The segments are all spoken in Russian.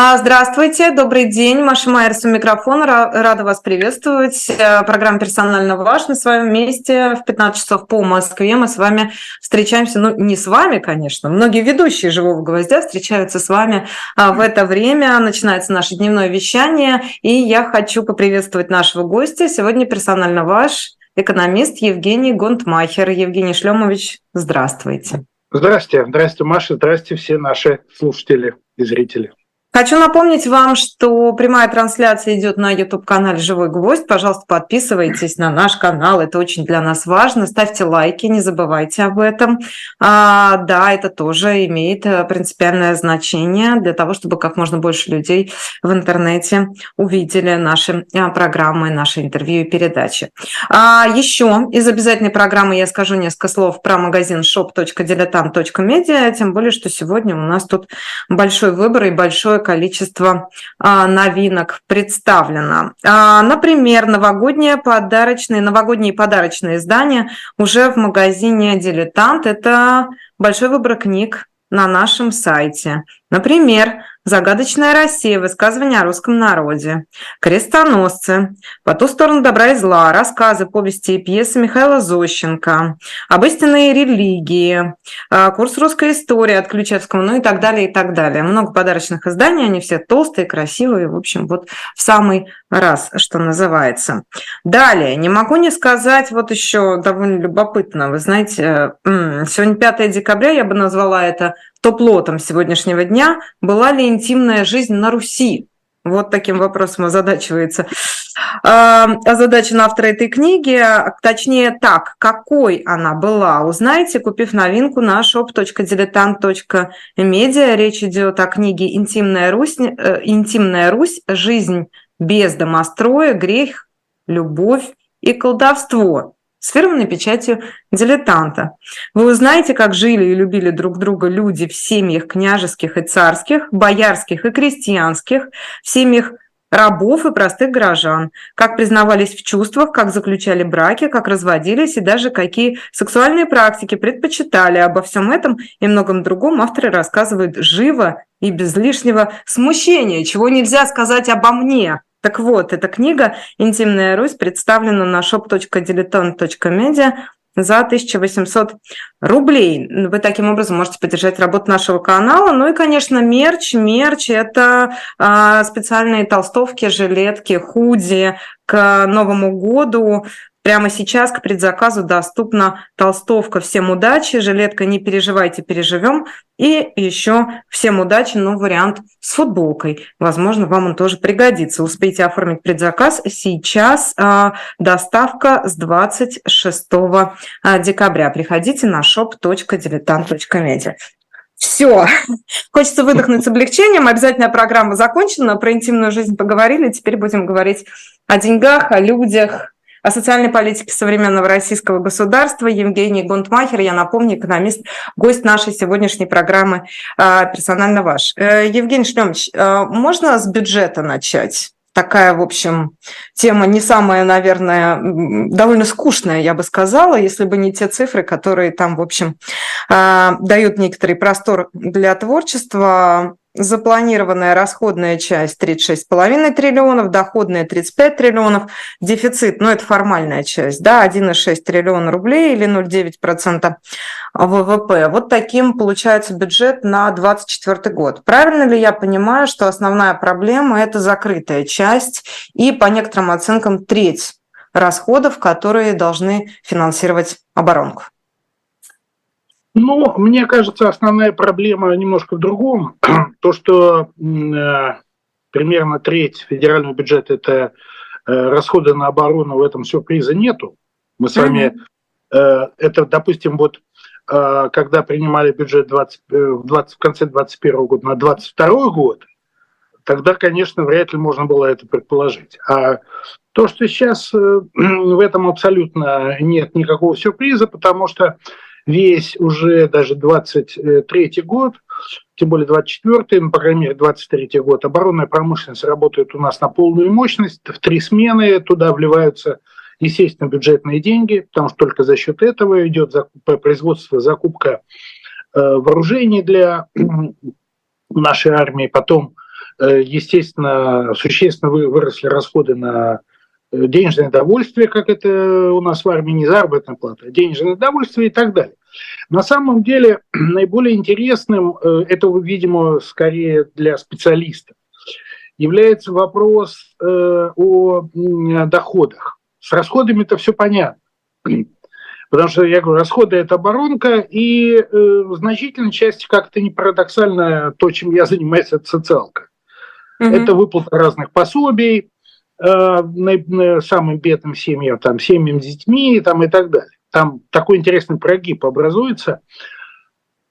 А, здравствуйте, добрый день. Маша Майерс у микрофона. Рада вас приветствовать. Э, программа «Персонально ваш» на своем месте в 15 часов по Москве. Мы с вами встречаемся, ну, не с вами, конечно. Многие ведущие «Живого гвоздя» встречаются с вами а, в это время. Начинается наше дневное вещание. И я хочу поприветствовать нашего гостя. Сегодня «Персонально ваш» экономист Евгений Гонтмахер. Евгений Шлемович, здравствуйте. Здравствуйте. Здравствуйте, Маша. Здравствуйте все наши слушатели и зрители. Хочу напомнить вам, что прямая трансляция идет на YouTube-канале «Живой гвоздь». Пожалуйста, подписывайтесь на наш канал, это очень для нас важно. Ставьте лайки, не забывайте об этом. А, да, это тоже имеет э, принципиальное значение для того, чтобы как можно больше людей в интернете увидели наши э, программы, наши интервью и передачи. А, еще из обязательной программы я скажу несколько слов про магазин shop.diletant.media, тем более, что сегодня у нас тут большой выбор и большой количество а, новинок представлено. А, например, новогодние подарочные, новогодние подарочные издания уже в магазине «Дилетант». Это большой выбор книг на нашем сайте. Например, «Загадочная Россия. Высказывания о русском народе», «Крестоносцы», «По ту сторону добра и зла», рассказы, повести и пьесы Михаила Зощенко, «Об истинной религии», а, курс русской истории от Ключевского, ну и так далее, и так далее. Много подарочных изданий, они все толстые, красивые, в общем, вот в самый раз, что называется. Далее, не могу не сказать, вот еще довольно любопытно, вы знаете, сегодня 5 декабря, я бы назвала это топ-лотом сегодняшнего дня, была ли интимная жизнь на Руси? Вот таким вопросом озадачивается озадачен автор этой книги. Точнее так, какой она была, узнаете, купив новинку на shop.diletant.media. Речь идет о книге «Интимная Русь», э, «Интимная Русь. Жизнь без домостроя, грех, любовь и колдовство» с фирменной печатью дилетанта. Вы узнаете, как жили и любили друг друга люди в семьях княжеских и царских, боярских и крестьянских, в семьях рабов и простых горожан, как признавались в чувствах, как заключали браки, как разводились и даже какие сексуальные практики предпочитали. Обо всем этом и многом другом авторы рассказывают живо и без лишнего смущения, чего нельзя сказать обо мне. Так вот, эта книга «Интимная Русь» представлена на shop.diletant.media за 1800 рублей. Вы таким образом можете поддержать работу нашего канала. Ну и, конечно, мерч. Мерч – это э, специальные толстовки, жилетки, худи к Новому году. Прямо сейчас к предзаказу доступна толстовка «Всем удачи», жилетка «Не переживайте, переживем» и еще «Всем удачи», но вариант с футболкой. Возможно, вам он тоже пригодится. Успейте оформить предзаказ. Сейчас а, доставка с 26 а, декабря. Приходите на shop.diletant.media. Все. Хочется выдохнуть с облегчением. Обязательно программа закончена. Про интимную жизнь поговорили. Теперь будем говорить о деньгах, о людях, о социальной политике современного российского государства Евгений Гунтмахер, я напомню, экономист, гость нашей сегодняшней программы а, «Персонально ваш». Э, Евгений Шлемович, э, можно с бюджета начать? такая, в общем, тема не самая, наверное, довольно скучная, я бы сказала, если бы не те цифры, которые там, в общем, а, дают некоторый простор для творчества запланированная расходная часть 36,5 триллионов, доходная 35 триллионов, дефицит, ну это формальная часть, да, 1,6 триллиона рублей или 0,9% ВВП. Вот таким получается бюджет на 2024 год. Правильно ли я понимаю, что основная проблема – это закрытая часть и, по некоторым оценкам, треть расходов, которые должны финансировать оборонку? Ну, мне кажется, основная проблема немножко в другом. То, что э, примерно треть федерального бюджета – это э, расходы на оборону, в этом сюрприза нету. Мы с вами, э, это, допустим, вот э, когда принимали бюджет 20, э, в, 20, в конце 2021 года на 2022 год, тогда, конечно, вряд ли можно было это предположить. А то, что сейчас э, в этом абсолютно нет никакого сюрприза, потому что весь уже даже 23 год, тем более 24 ну, по крайней мере, 23 год, оборонная промышленность работает у нас на полную мощность, в три смены, туда вливаются, естественно, бюджетные деньги, потому что только за счет этого идет производство, закупка э, вооружений для нашей армии, потом естественно, существенно выросли расходы на денежное довольствие, как это у нас в армии не заработная плата, а денежное довольствие и так далее. На самом деле наиболее интересным, э, это, видимо, скорее для специалистов, является вопрос э, о доходах. С расходами это все понятно. Потому что, я говорю, расходы – это оборонка, и э, в значительной части, как-то не парадоксально, то, чем я занимаюсь, это социалка. Mm-hmm. Это выплата разных пособий, э, самым бедным семьям, там, семьям с детьми там, и так далее. Там такой интересный прогиб образуется.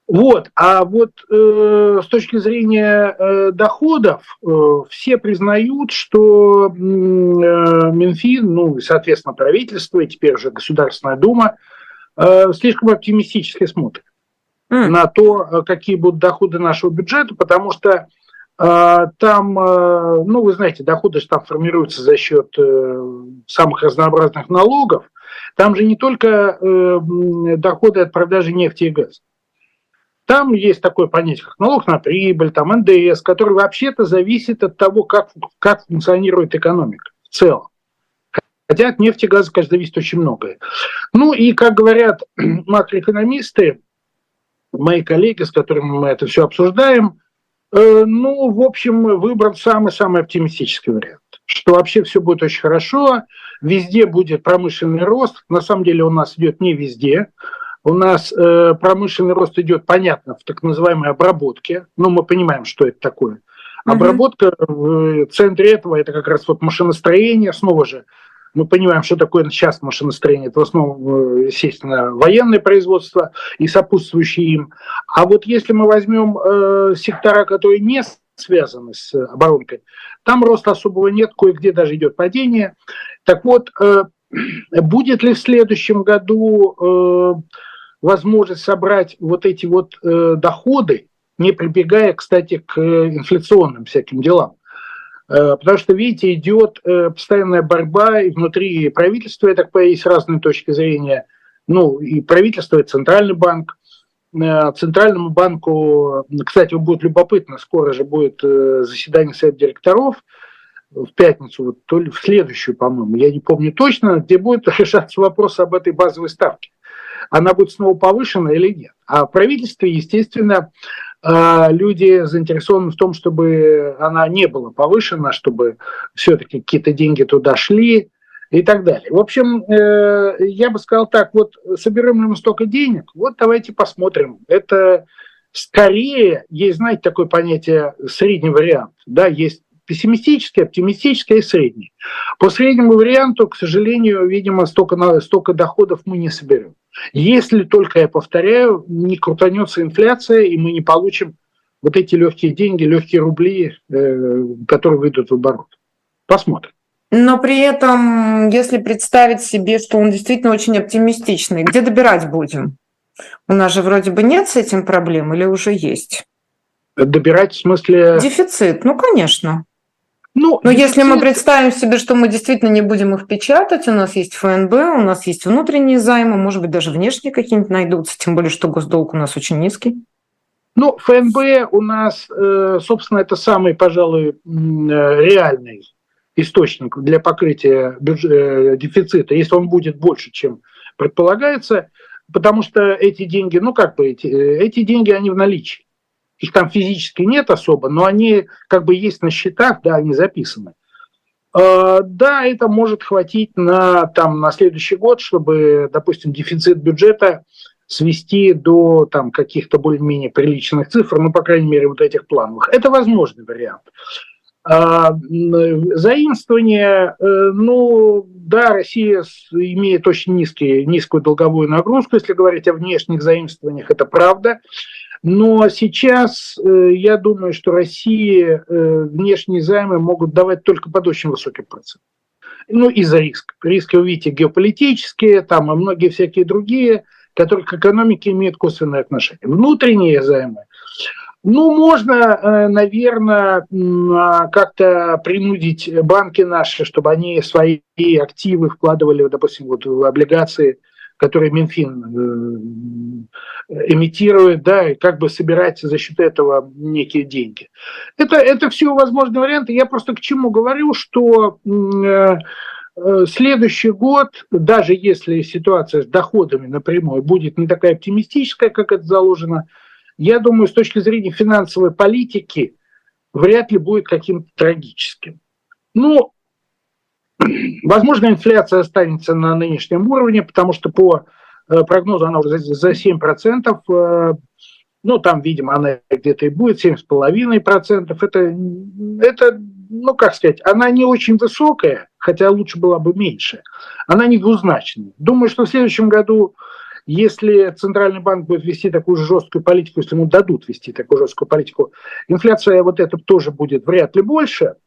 Вот, а вот э, с точки зрения э, доходов э, все признают, что э, Минфин, ну и, соответственно, правительство, и теперь уже Государственная Дума, э, слишком оптимистически смотрят mm. на то, э, какие будут доходы нашего бюджета, потому что э, там, э, ну, вы знаете, доходы же там формируются за счет э, самых разнообразных налогов, там же не только э, доходы от продажи нефти и газа. Там есть такое понятие, как налог на прибыль, там НДС, который вообще-то зависит от того, как, как функционирует экономика в целом. Хотя от нефти и газа, конечно, зависит очень многое. Ну и, как говорят макроэкономисты, мои коллеги, с которыми мы это все обсуждаем, ну, в общем, выбран самый-самый оптимистический вариант, что вообще все будет очень хорошо, везде будет промышленный рост. На самом деле у нас идет не везде. У нас э, промышленный рост идет, понятно, в так называемой обработке. Ну, мы понимаем, что это такое. Обработка в центре этого это как раз вот машиностроение. Снова же мы понимаем, что такое сейчас машиностроение. Это в основном, э, естественно, военное производство и сопутствующие им. А вот если мы возьмем э, сектора, которые не связаны с оборонкой, там роста особого нет, кое-где даже идет падение. Так вот, э, будет ли в следующем году э, возможность собрать вот эти вот э, доходы, не прибегая, кстати, к инфляционным всяким делам? Потому что, видите, идет постоянная борьба и внутри правительства, я так понимаю, есть разные точки зрения. Ну, и правительство, и Центральный банк. Центральному банку, кстати, будет любопытно, скоро же будет заседание Совета директоров – в пятницу, вот, то ли в следующую, по-моему, я не помню точно, где будет решаться вопрос об этой базовой ставке. Она будет снова повышена или нет. А в правительстве, естественно, люди заинтересованы в том, чтобы она не была повышена, чтобы все-таки какие-то деньги туда шли и так далее. В общем, э, я бы сказал так, вот соберем ли мы столько денег, вот давайте посмотрим. Это скорее, есть, знаете, такое понятие средний вариант, да, есть пессимистический, оптимистический и средний. По среднему варианту, к сожалению, видимо, столько, столько доходов мы не соберем. Если только, я повторяю, не крутанется инфляция, и мы не получим вот эти легкие деньги, легкие рубли, э, которые выйдут в оборот. Посмотрим. Но при этом, если представить себе, что он действительно очень оптимистичный, где добирать будем? У нас же вроде бы нет с этим проблем или уже есть? Добирать в смысле... Дефицит, ну, конечно. Ну, Но если мы представим себе, что мы действительно не будем их печатать, у нас есть ФНБ, у нас есть внутренние займы, может быть, даже внешние какие-нибудь найдутся, тем более, что госдолг у нас очень низкий. Ну, ФНБ у нас, э, собственно, это самый, пожалуй, э, реальный источник для покрытия э, дефицита, если он будет больше, чем предполагается, потому что эти деньги, ну как бы эти, эти деньги, они в наличии их там физически нет особо, но они как бы есть на счетах, да, они записаны. А, да, это может хватить на, там, на следующий год, чтобы, допустим, дефицит бюджета свести до там, каких-то более-менее приличных цифр, ну, по крайней мере, вот этих плановых. Это возможный вариант. А, заимствование, э, ну, да, Россия имеет очень низкий, низкую долговую нагрузку, если говорить о внешних заимствованиях, это правда. Но сейчас э, я думаю, что России э, внешние займы могут давать только под очень высоким процентом. Ну, из-за риска. Риски, вы видите, геополитические, там и многие всякие другие, которые к экономике имеют косвенное отношение. Внутренние займы. Ну, можно, э, наверное, а, как-то принудить банки наши, чтобы они свои активы вкладывали, допустим, вот в облигации которые Минфин э, эмитирует, да, и как бы собирается за счет этого некие деньги. Это, это все возможные варианты. Я просто к чему говорю, что э, э, следующий год, даже если ситуация с доходами напрямую будет не такая оптимистическая, как это заложено, я думаю, с точки зрения финансовой политики вряд ли будет каким-то трагическим. Ну, Возможно, инфляция останется на нынешнем уровне, потому что по э, прогнозу она уже за 7%. Э, ну, там, видимо, она где-то и будет 7,5%. Это, это, ну, как сказать, она не очень высокая, хотя лучше была бы меньше. Она не двузначная. Думаю, что в следующем году, если Центральный банк будет вести такую жесткую политику, если ему дадут вести такую жесткую политику, инфляция вот эта тоже будет вряд ли больше –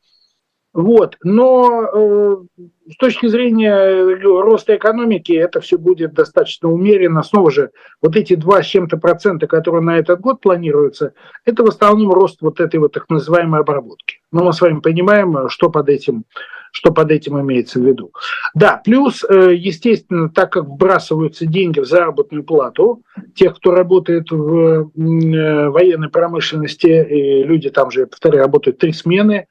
вот. Но э, с точки зрения э, роста экономики это все будет достаточно умеренно. Снова же, вот эти два с чем-то процента, которые на этот год планируются, это в основном рост вот этой вот так называемой обработки. Но мы с вами понимаем, что под этим, что под этим имеется в виду. Да, плюс, э, естественно, так как вбрасываются деньги в заработную плату, тех, кто работает в э, военной промышленности, люди там же, повторяю, работают три смены –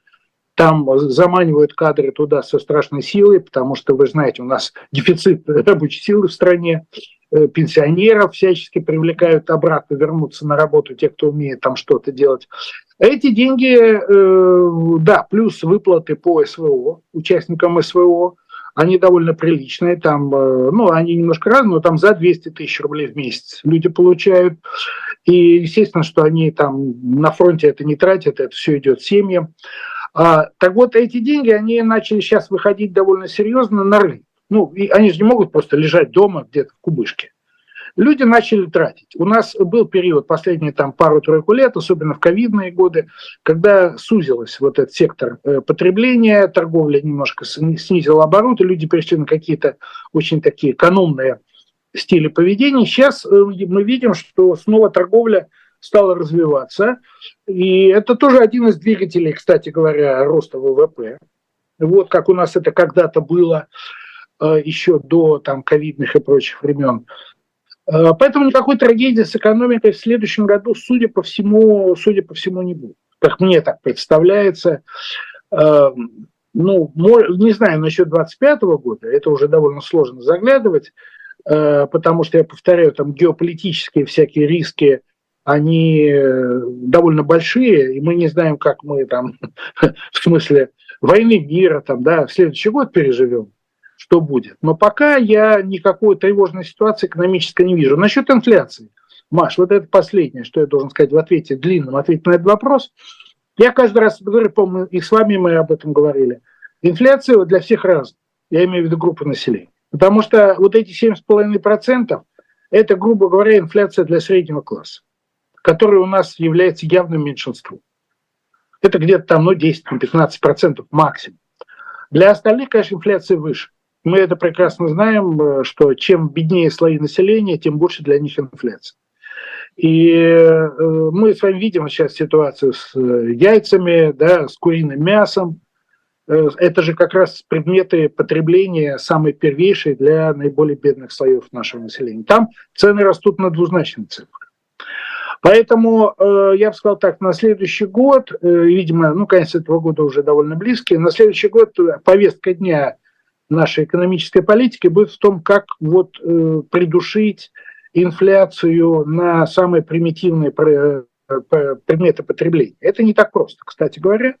там заманивают кадры туда со страшной силой, потому что, вы знаете, у нас дефицит рабочей силы в стране, э, пенсионеров всячески привлекают обратно вернуться на работу, те, кто умеет там что-то делать. Эти деньги, э, да, плюс выплаты по СВО, участникам СВО, они довольно приличные, там, э, ну, они немножко разные, но там за 200 тысяч рублей в месяц люди получают. И, естественно, что они там на фронте это не тратят, это все идет семьям. А, так вот, эти деньги, они начали сейчас выходить довольно серьезно на рынок. Ну, и они же не могут просто лежать дома где-то в кубышке. Люди начали тратить. У нас был период, последние там пару-тройку лет, особенно в ковидные годы, когда сузилась вот этот сектор э, потребления, торговля немножко снизила обороты, люди перешли на какие-то очень такие экономные стили поведения. Сейчас э, мы видим, что снова торговля стала развиваться. И это тоже один из двигателей, кстати говоря, роста ВВП. Вот как у нас это когда-то было э, еще до там ковидных и прочих времен. Э, поэтому никакой трагедии с экономикой в следующем году, судя по всему, судя по всему, не будет. Как мне так представляется. Э, ну, не знаю, насчет 2025 года, это уже довольно сложно заглядывать, потому что, я повторяю, там геополитические всякие риски они э, довольно большие, и мы не знаем, как мы там, в смысле войны мира, там, да, в следующий год переживем, что будет. Но пока я никакой тревожной ситуации экономической не вижу. Насчет инфляции. Маш, вот это последнее, что я должен сказать в ответе, длинном ответе на этот вопрос. Я каждый раз говорю, помню, и с вами мы об этом говорили. Инфляция для всех разная. Я имею в виду группу населения. Потому что вот эти 7,5% это, грубо говоря, инфляция для среднего класса который у нас является явным меньшинством. Это где-то там ну, 10-15% максимум. Для остальных, конечно, инфляция выше. Мы это прекрасно знаем, э, что чем беднее слои населения, тем больше для них инфляция. И э, мы с вами видим сейчас ситуацию с э, яйцами, да, с куриным мясом. Это же как раз предметы потребления самые первейшие для наиболее бедных слоев нашего населения. Там цены растут на двузначные цифры. Поэтому э, я бы сказал так, на следующий год, э, видимо, ну, конец этого года уже довольно близкий, на следующий год повестка дня нашей экономической политики будет в том, как вот э, придушить инфляцию на самые примитивные э, предметы потребления. Это не так просто, кстати говоря.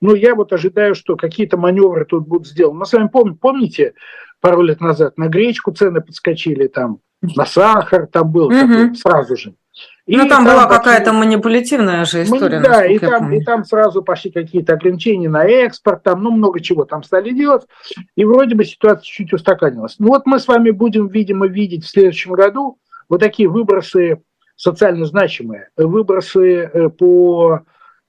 Но я вот ожидаю, что какие-то маневры тут будут сделаны. Мы с вами помним, помните, пару лет назад на гречку цены подскочили, там, на сахар там был угу. такой, сразу же. И ну, там, там была какая-то манипулятивная же история. Да, и там, и там сразу пошли какие-то ограничения на экспорт, там, ну, много чего там стали делать, и вроде бы ситуация чуть устаканилась. Ну, вот мы с вами будем, видимо, видеть в следующем году вот такие выбросы социально значимые, выбросы э, по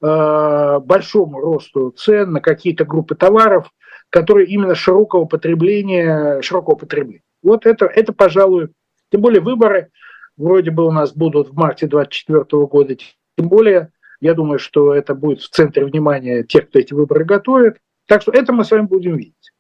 э, большому росту цен на какие-то группы товаров, которые именно широкого потребления, широкого потребления. Вот это, это, пожалуй, тем более выборы – вроде бы у нас будут в марте 2024 года, тем более я думаю, что это будет в центре внимания тех, кто эти выборы готовит. Так что это мы с вами будем видеть.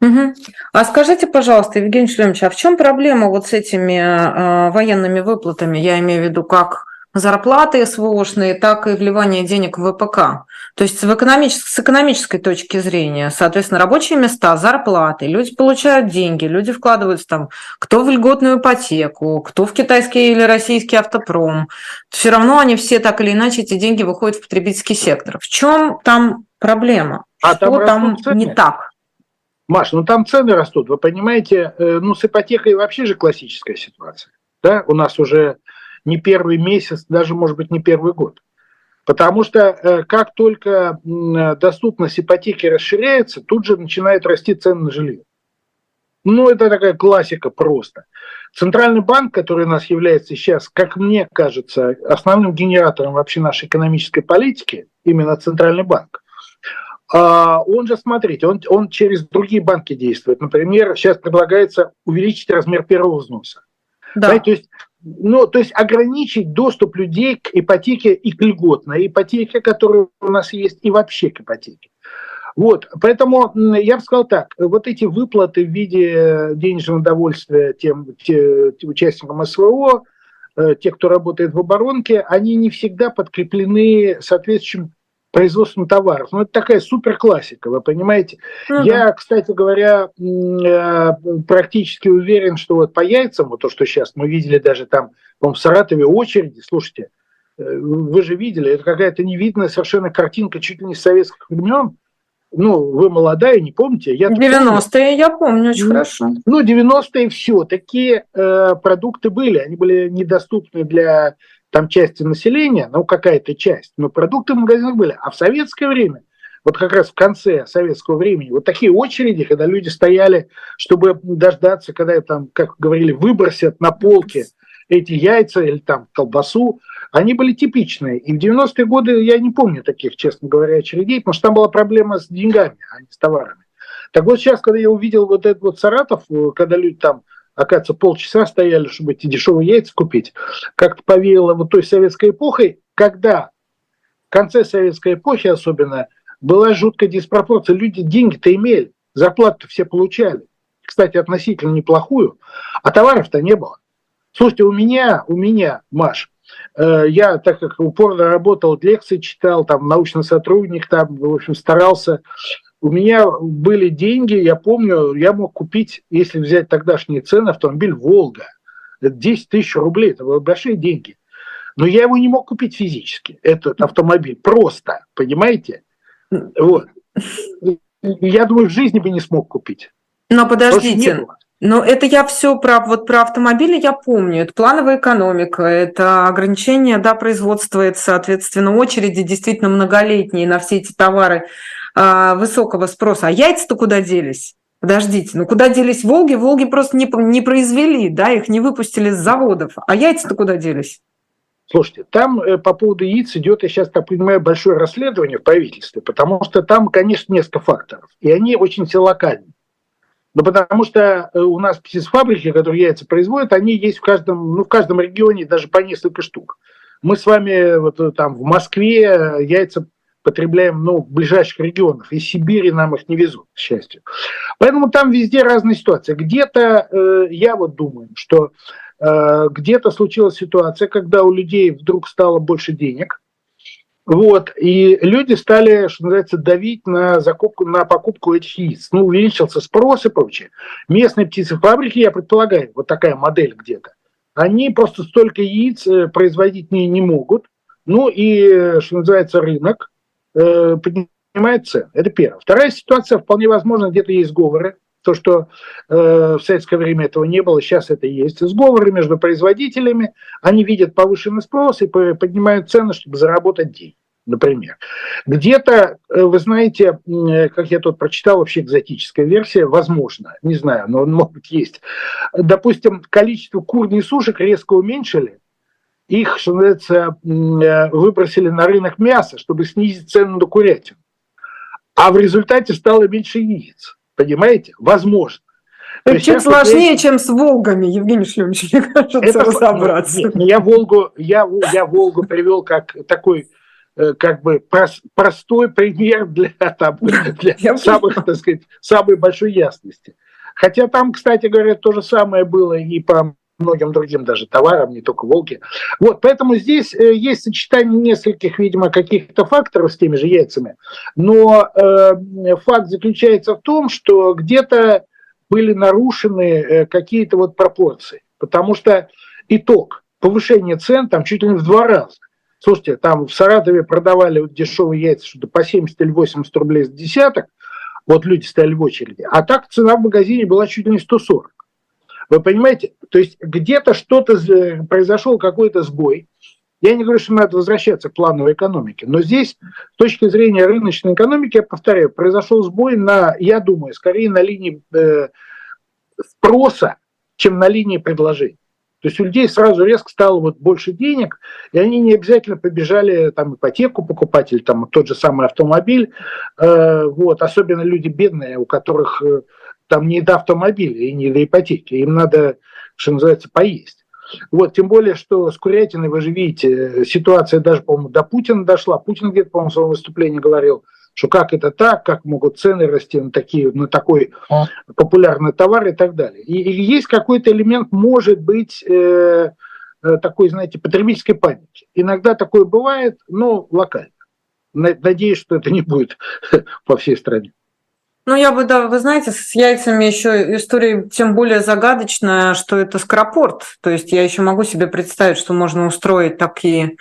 Угу. А скажите, пожалуйста, Евгений Шлемович, а в чем проблема вот с этими э, военными выплатами? Я имею в виду как зарплаты СВОшные, так и вливание денег в ВПК. То есть в экономичес... с экономической точки зрения, соответственно, рабочие места, зарплаты, люди получают деньги, люди вкладываются там, кто в льготную ипотеку, кто в китайский или российский автопром. Все равно они все так или иначе, эти деньги выходят в потребительский сектор. В чем там проблема? А Что там, там не так? Маш, ну там цены растут, вы понимаете, э, ну с ипотекой вообще же классическая ситуация. Да? У нас уже не первый месяц, даже, может быть, не первый год. Потому что э, как только доступность ипотеки расширяется, тут же начинает расти цены на жилье. Ну, это такая классика просто. Центральный банк, который у нас является сейчас, как мне кажется, основным генератором вообще нашей экономической политики, именно Центральный банк, а, он же, смотрите, он, он через другие банки действует. Например, сейчас предлагается увеличить размер первого взноса. Да. Да, то есть ну, то есть ограничить доступ людей к ипотеке и к льготной ипотеке, которая у нас есть, и вообще к ипотеке. Вот, поэтому я бы сказал так, вот эти выплаты в виде денежного удовольствия тем, тем участникам СВО, э, те, кто работает в оборонке, они не всегда подкреплены соответствующим производством товаров. Ну, это такая супер классика, вы понимаете. Угу. Я, кстати говоря, э, практически уверен, что вот по яйцам, вот то, что сейчас мы видели даже там, по в Саратове очереди, слушайте, э, вы же видели, это какая-то невидная совершенно картинка чуть ли не с советских времен. Ну, вы молодая, не помните? Я 90-е я помню очень ну, хорошо. Ну, 90-е все, такие э, продукты были, они были недоступны для там части населения, ну какая-то часть, но продукты в магазинах были. А в советское время, вот как раз в конце советского времени, вот такие очереди, когда люди стояли, чтобы дождаться, когда там, как говорили, выбросят на полке эти яйца или там колбасу, они были типичные. И в 90-е годы я не помню таких, честно говоря, очередей, потому что там была проблема с деньгами, а не с товарами. Так вот сейчас, когда я увидел вот этот вот Саратов, когда люди там оказывается, полчаса стояли, чтобы эти дешевые яйца купить. Как-то повеяло вот той советской эпохой, когда в конце советской эпохи особенно была жуткая диспропорция. Люди деньги-то имели, зарплату все получали. Кстати, относительно неплохую, а товаров-то не было. Слушайте, у меня, у меня, Маш, э, я, так как упорно работал, лекции читал, там, научный сотрудник, там, в общем, старался у меня были деньги, я помню, я мог купить, если взять тогдашние цены, автомобиль «Волга». Это 10 тысяч рублей, это были большие деньги. Но я его не мог купить физически, этот автомобиль, просто, понимаете? Вот. Я думаю, в жизни бы не смог купить. Но подождите, но это я все про, вот про автомобили я помню. Это плановая экономика, это ограничение да, производства, это, соответственно, очереди действительно многолетние на все эти товары высокого спроса. А яйца-то куда делись? Подождите, ну куда делись Волги? Волги просто не, не произвели, да, их не выпустили с заводов. А яйца-то куда делись? Слушайте, там э, по поводу яиц идет, я сейчас так понимаю, большое расследование в правительстве, потому что там, конечно, несколько факторов, и они очень все локальны. Ну, потому что э, у нас птицефабрики, которые яйца производят, они есть в каждом, ну, в каждом регионе даже по несколько штук. Мы с вами вот э, там в Москве яйца потребляем ну, в ближайших регионах. Из Сибири нам их не везут, к счастью. Поэтому там везде разные ситуации. Где-то, э, я вот думаю, что э, где-то случилась ситуация, когда у людей вдруг стало больше денег, вот, и люди стали, что называется, давить на закупку, на покупку этих яиц. Ну, увеличился спрос и прочее. Местные птицефабрики, я предполагаю, вот такая модель где-то, они просто столько яиц э, производить не, не могут. Ну и, что называется, рынок э, поднимает цены. Это первое. Вторая ситуация, вполне возможно, где-то есть сговоры. То, что э, в советское время этого не было, сейчас это есть. Сговоры между производителями, они видят повышенный спрос и поднимают цены, чтобы заработать деньги например. Где-то, э, вы знаете, э, как я тут прочитал, вообще экзотическая версия, возможно, не знаю, но он может есть. Допустим, количество кур сушек резко уменьшили, их, что называется, э, выбросили на рынок мяса, чтобы снизить цену на курятину. А в результате стало меньше яиц. Понимаете? Возможно. Это чуть сложнее, я... чем с Волгами, Евгений Шлемович, мне кажется, это, разобраться. Нет, я Волгу, я, я Волгу привел как такой э, как бы прос, простой пример для, там, для самых, так сказать, самой большой ясности. Хотя там, кстати говоря, то же самое было и по многим другим даже товарам, не только «Волги». Вот, поэтому здесь э, есть сочетание нескольких, видимо, каких-то факторов с теми же яйцами, но э, факт заключается в том, что где-то были нарушены э, какие-то вот пропорции, потому что итог повышения цен там чуть ли не в два раза. Слушайте, там в Саратове продавали вот дешевые яйца что-то по 70 или 80 рублей с десяток, вот люди стояли в очереди, а так цена в магазине была чуть ли не 140. Вы понимаете? То есть где-то что-то произошел какой-то сбой. Я не говорю, что надо возвращаться к плановой экономике, но здесь, с точки зрения рыночной экономики, я повторяю, произошел сбой на, я думаю, скорее на линии э, спроса, чем на линии предложений. То есть у людей сразу резко стало вот больше денег, и они не обязательно побежали там ипотеку покупать или там тот же самый автомобиль. Э, вот, особенно люди бедные, у которых э, там не до автомобиля и не до ипотеки. Им надо, что называется, поесть. Вот, тем более, что с курятиной, вы же видите, ситуация даже, по-моему, до Путина дошла. Путин где-то, по-моему, в своем выступлении говорил, что как это так, как могут цены расти на, такие, на такой популярный товар и так далее. И, и есть какой-то элемент, может быть, э, э, такой, знаете, потребительской паники. Иногда такое бывает, но локально. Надеюсь, что это не будет по всей стране. Ну, я бы, да, вы знаете, с яйцами еще история тем более загадочная, что это скоропорт. То есть я еще могу себе представить, что можно устроить такие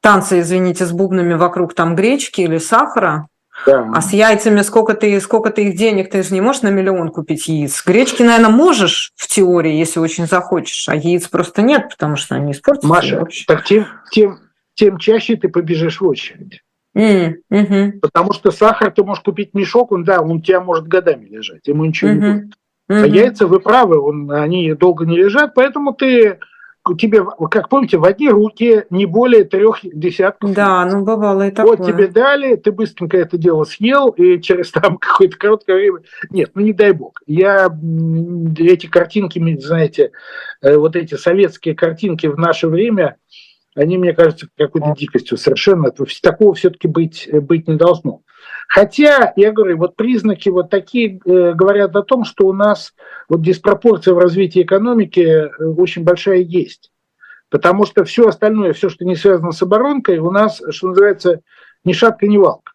танцы, извините, с бубнами вокруг там гречки или сахара. Да. А с яйцами сколько ты, сколько ты их денег, ты же не можешь на миллион купить яиц. Гречки, наверное, можешь в теории, если очень захочешь, а яиц просто нет, потому что они испортятся. Маша, так тем, тем, тем чаще ты побежишь в очередь. Mm, hmm Потому что сахар ты можешь купить мешок, он да, он у тебя может годами лежать, ему ничего mm-hmm. не будет. Mm-hmm. А яйца, вы правы, он, они долго не лежат, поэтому ты тебе, как помните, в одни руки не более трех десятков. Да, ну бывало и такое. Вот тебе дали, ты быстренько это дело съел, и через там какое-то короткое время... Нет, ну не дай бог. Я эти картинки, знаете, э, вот эти советские картинки в наше время, они, мне кажется, какой-то дикостью совершенно. Такого все-таки быть, быть не должно. Хотя, я говорю, вот признаки вот такие э, говорят о том, что у нас вот диспропорция в развитии экономики э, очень большая есть. Потому что все остальное, все, что не связано с оборонкой, у нас, что называется, ни шатка, ни валка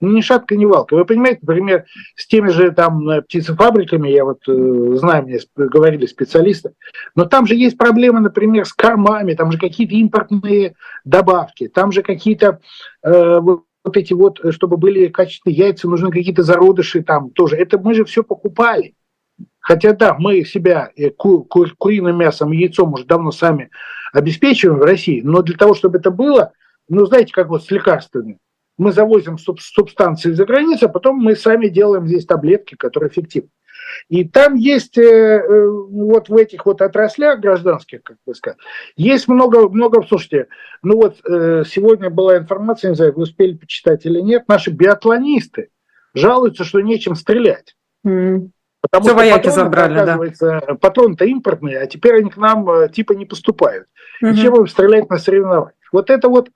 ни шатка, ни валка. Вы понимаете, например, с теми же там э, птицефабриками, я вот э, знаю, мне говорили специалисты, но там же есть проблемы, например, с кормами, там же какие-то импортные добавки, там же какие-то э, вот эти вот, чтобы были качественные яйца, нужны какие-то зародыши там тоже. Это мы же все покупали. Хотя да, мы себя э, ку- ку- куриным мясом и яйцом уже давно сами обеспечиваем в России, но для того, чтобы это было, ну знаете, как вот с лекарствами – мы завозим субстанции за границу, а потом мы сами делаем здесь таблетки, которые эффективны. И там есть э, э, вот в этих вот отраслях гражданских, как бы сказать, есть много, много, слушайте, ну вот э, сегодня была информация, не знаю, вы успели почитать или нет, наши биатлонисты жалуются, что нечем стрелять. Mm. Потому Все что вояки забрали, оказывается, да. патроны-то импортные, а теперь они к нам типа не поступают. Mm-hmm. И чем им стрелять на соревнованиях? Вот это вот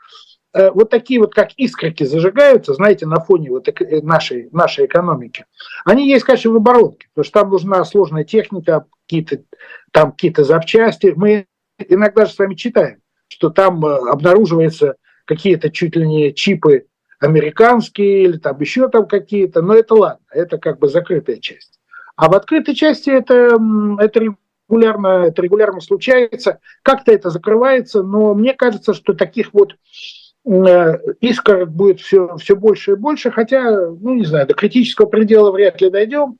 вот такие вот как искорки зажигаются, знаете, на фоне вот э, нашей, нашей экономики, они есть, конечно, в оборонке, потому что там нужна сложная техника, какие-то там какие-то запчасти. Мы иногда же с вами читаем, что там э, обнаруживаются какие-то чуть ли не чипы американские или там еще там какие-то, но это ладно, это как бы закрытая часть. А в открытой части это, это регулярно, это регулярно случается, как-то это закрывается, но мне кажется, что таких вот Э, искр будет все, все больше и больше, хотя, ну не знаю, до критического предела вряд ли дойдем,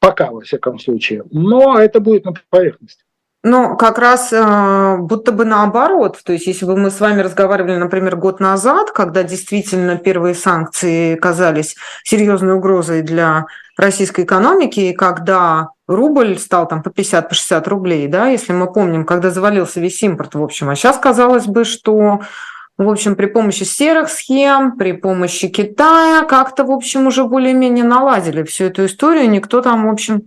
пока, во всяком случае, но это будет на поверхности. Ну, как раз э, будто бы наоборот. То есть, если бы мы с вами разговаривали, например, год назад, когда действительно первые санкции казались серьезной угрозой для российской экономики, и когда рубль стал там по 50, по 60 рублей, да, если мы помним, когда завалился весь импорт, в общем. А сейчас казалось бы, что в общем, при помощи серых схем, при помощи Китая как-то, в общем, уже более-менее наладили всю эту историю. Никто там, в общем,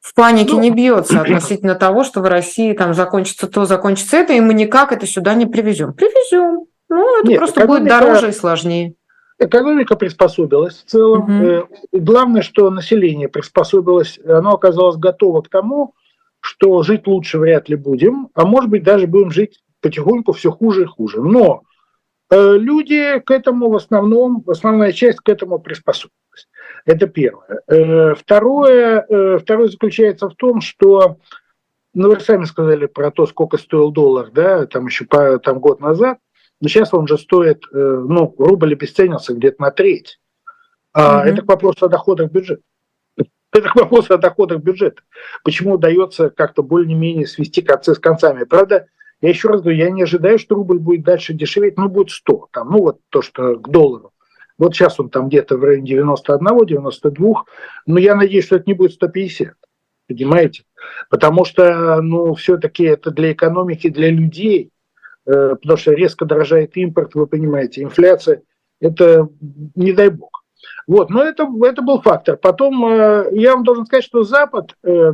в панике ну, не бьется относительно того, что в России там закончится то, закончится это, и мы никак это сюда не привезем. Привезем. Ну, это Нет, просто будет дороже и сложнее. Экономика приспособилась в целом. Угу. Главное, что население приспособилось, оно оказалось готово к тому, что жить лучше вряд ли будем, а может быть даже будем жить потихоньку все хуже и хуже. Но э, люди к этому в основном, основная часть к этому приспособилась. Это первое. Э, второе, э, второе заключается в том, что, ну вы сами сказали про то, сколько стоил доллар, да, там еще по, там год назад, но сейчас он же стоит, э, ну, рубль обесценился где-то на треть. А mm-hmm. Это к вопросу о доходах бюджета. Это к вопросу о доходах бюджета. Почему удается как-то более-менее свести концы с концами. Правда, я еще раз говорю, я не ожидаю, что рубль будет дальше дешеветь, ну, будет 100, там, ну, вот то, что к доллару. Вот сейчас он там где-то в районе 91-92, но я надеюсь, что это не будет 150, понимаете? Потому что, ну, все-таки это для экономики, для людей, э, потому что резко дорожает импорт, вы понимаете, инфляция, это не дай бог. Вот, но это, это был фактор. Потом э, я вам должен сказать, что Запад э,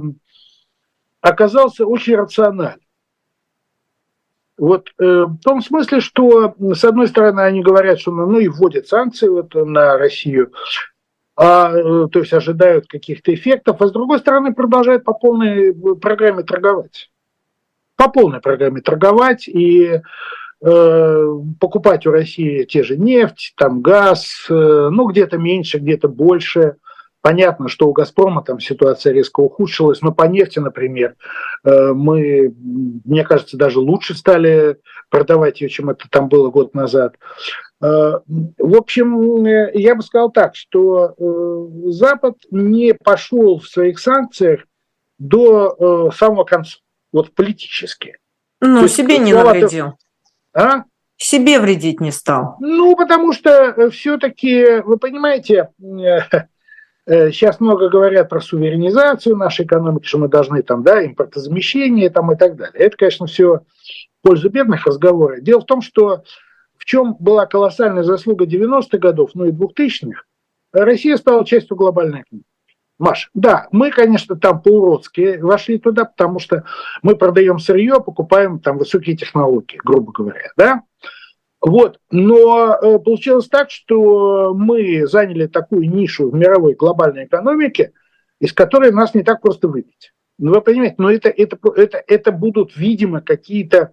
оказался очень рациональным. Вот э, в том смысле, что с одной стороны они говорят, что ну и вводят санкции вот на Россию, а, э, то есть ожидают каких-то эффектов, а с другой стороны продолжают по полной программе торговать. По полной программе торговать и э, покупать у России те же нефть, там газ, э, ну где-то меньше, где-то больше. Понятно, что у «Газпрома» там ситуация резко ухудшилась, но по нефти, например, э, мы, мне кажется, даже лучше стали продавать ее, чем это там было год назад. Э, в общем, э, я бы сказал так, что Запад не пошел в своих санкциях до самого конца, вот политически. Ну, себе не навредил. А? Себе вредить не стал. Ну, потому что все-таки, вы понимаете, Сейчас э, много говорят про суверенизацию нашей экономики, что мы должны там, да, импортозамещение там и так далее. Это, конечно, все в пользу бедных разговоров. Дело в том, что в чем была колоссальная заслуга 90-х годов, ну и 2000-х, Россия стала частью глобальной экономики. Маш, да, мы, конечно, там по-уродски вошли туда, потому что мы продаем сырье, покупаем там высокие технологии, грубо говоря, да. Вот. Но э, получилось так, что мы заняли такую нишу в мировой глобальной экономике, из которой нас не так просто выбить. Ну, вы понимаете, но это, это, это, это будут, видимо, какие-то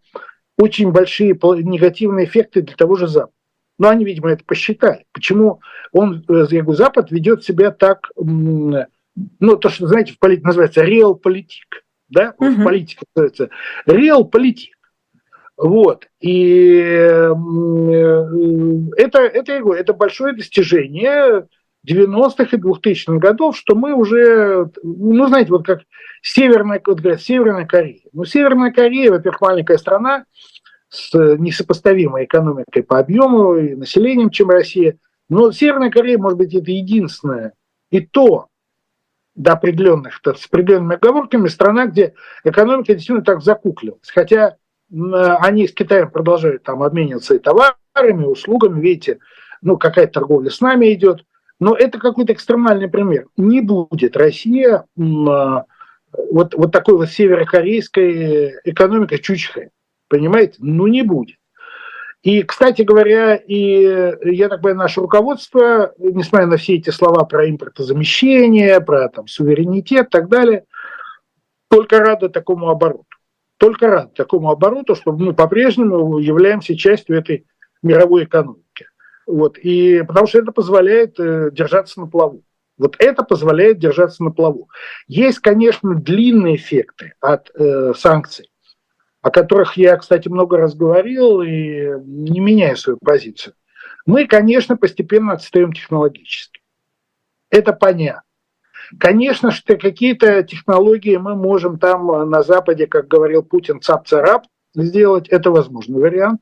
очень большие негативные эффекты для того же Запада. Но они, видимо, это посчитали. Почему он, э, я говорю, Запад ведет себя так, ну, то, что, знаете, в политике называется реал политик. Да? Угу. В политике называется реал политик. Вот. И э, это, это, это большое достижение 90-х и 2000-х годов, что мы уже, ну, знаете, вот как Северная, вот говорят, Северная Корея. Ну, Северная Корея, во-первых, маленькая страна с несопоставимой экономикой по объему и населением, чем Россия. Но Северная Корея, может быть, это единственная, и то до определенных, с определенными оговорками, страна, где экономика действительно так закуклилась. Хотя они с Китаем продолжают там обмениваться и товарами, и услугами, видите, ну, какая-то торговля с нами идет. Но это какой-то экстремальный пример. Не будет Россия а, вот, вот такой вот северокорейской экономикой чучхой. Понимаете? Ну, не будет. И, кстати говоря, и, я так понимаю, наше руководство, несмотря на все эти слова про импортозамещение, про там, суверенитет и так далее, только рады такому обороту только рад такому обороту, что мы по-прежнему являемся частью этой мировой экономики. Вот. И потому что это позволяет э, держаться на плаву. Вот это позволяет держаться на плаву. Есть, конечно, длинные эффекты от э, санкций, о которых я, кстати, много раз говорил и не меняю свою позицию. Мы, конечно, постепенно отстаем технологически. Это понятно. Конечно что какие-то технологии мы можем там э, на Западе, как говорил Путин, цап-царап сделать. Это возможный вариант.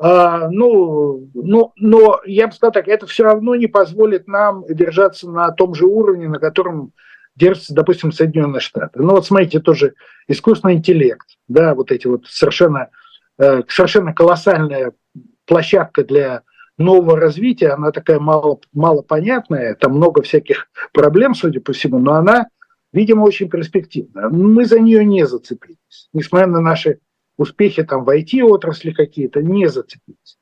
А, ну, ну, но я бы сказал так, это все равно не позволит нам держаться на том же уровне, на котором держатся, допустим, Соединенные Штаты. Ну вот смотрите, тоже искусственный интеллект, да, вот эти вот совершенно, э, совершенно колоссальная площадка для нового развития, она такая мало, мало понятная, там много всяких проблем, судя по всему, но она, видимо, очень перспективная. Мы за нее не зацепились, несмотря на наши успехи там в IT-отрасли какие-то не зацепились.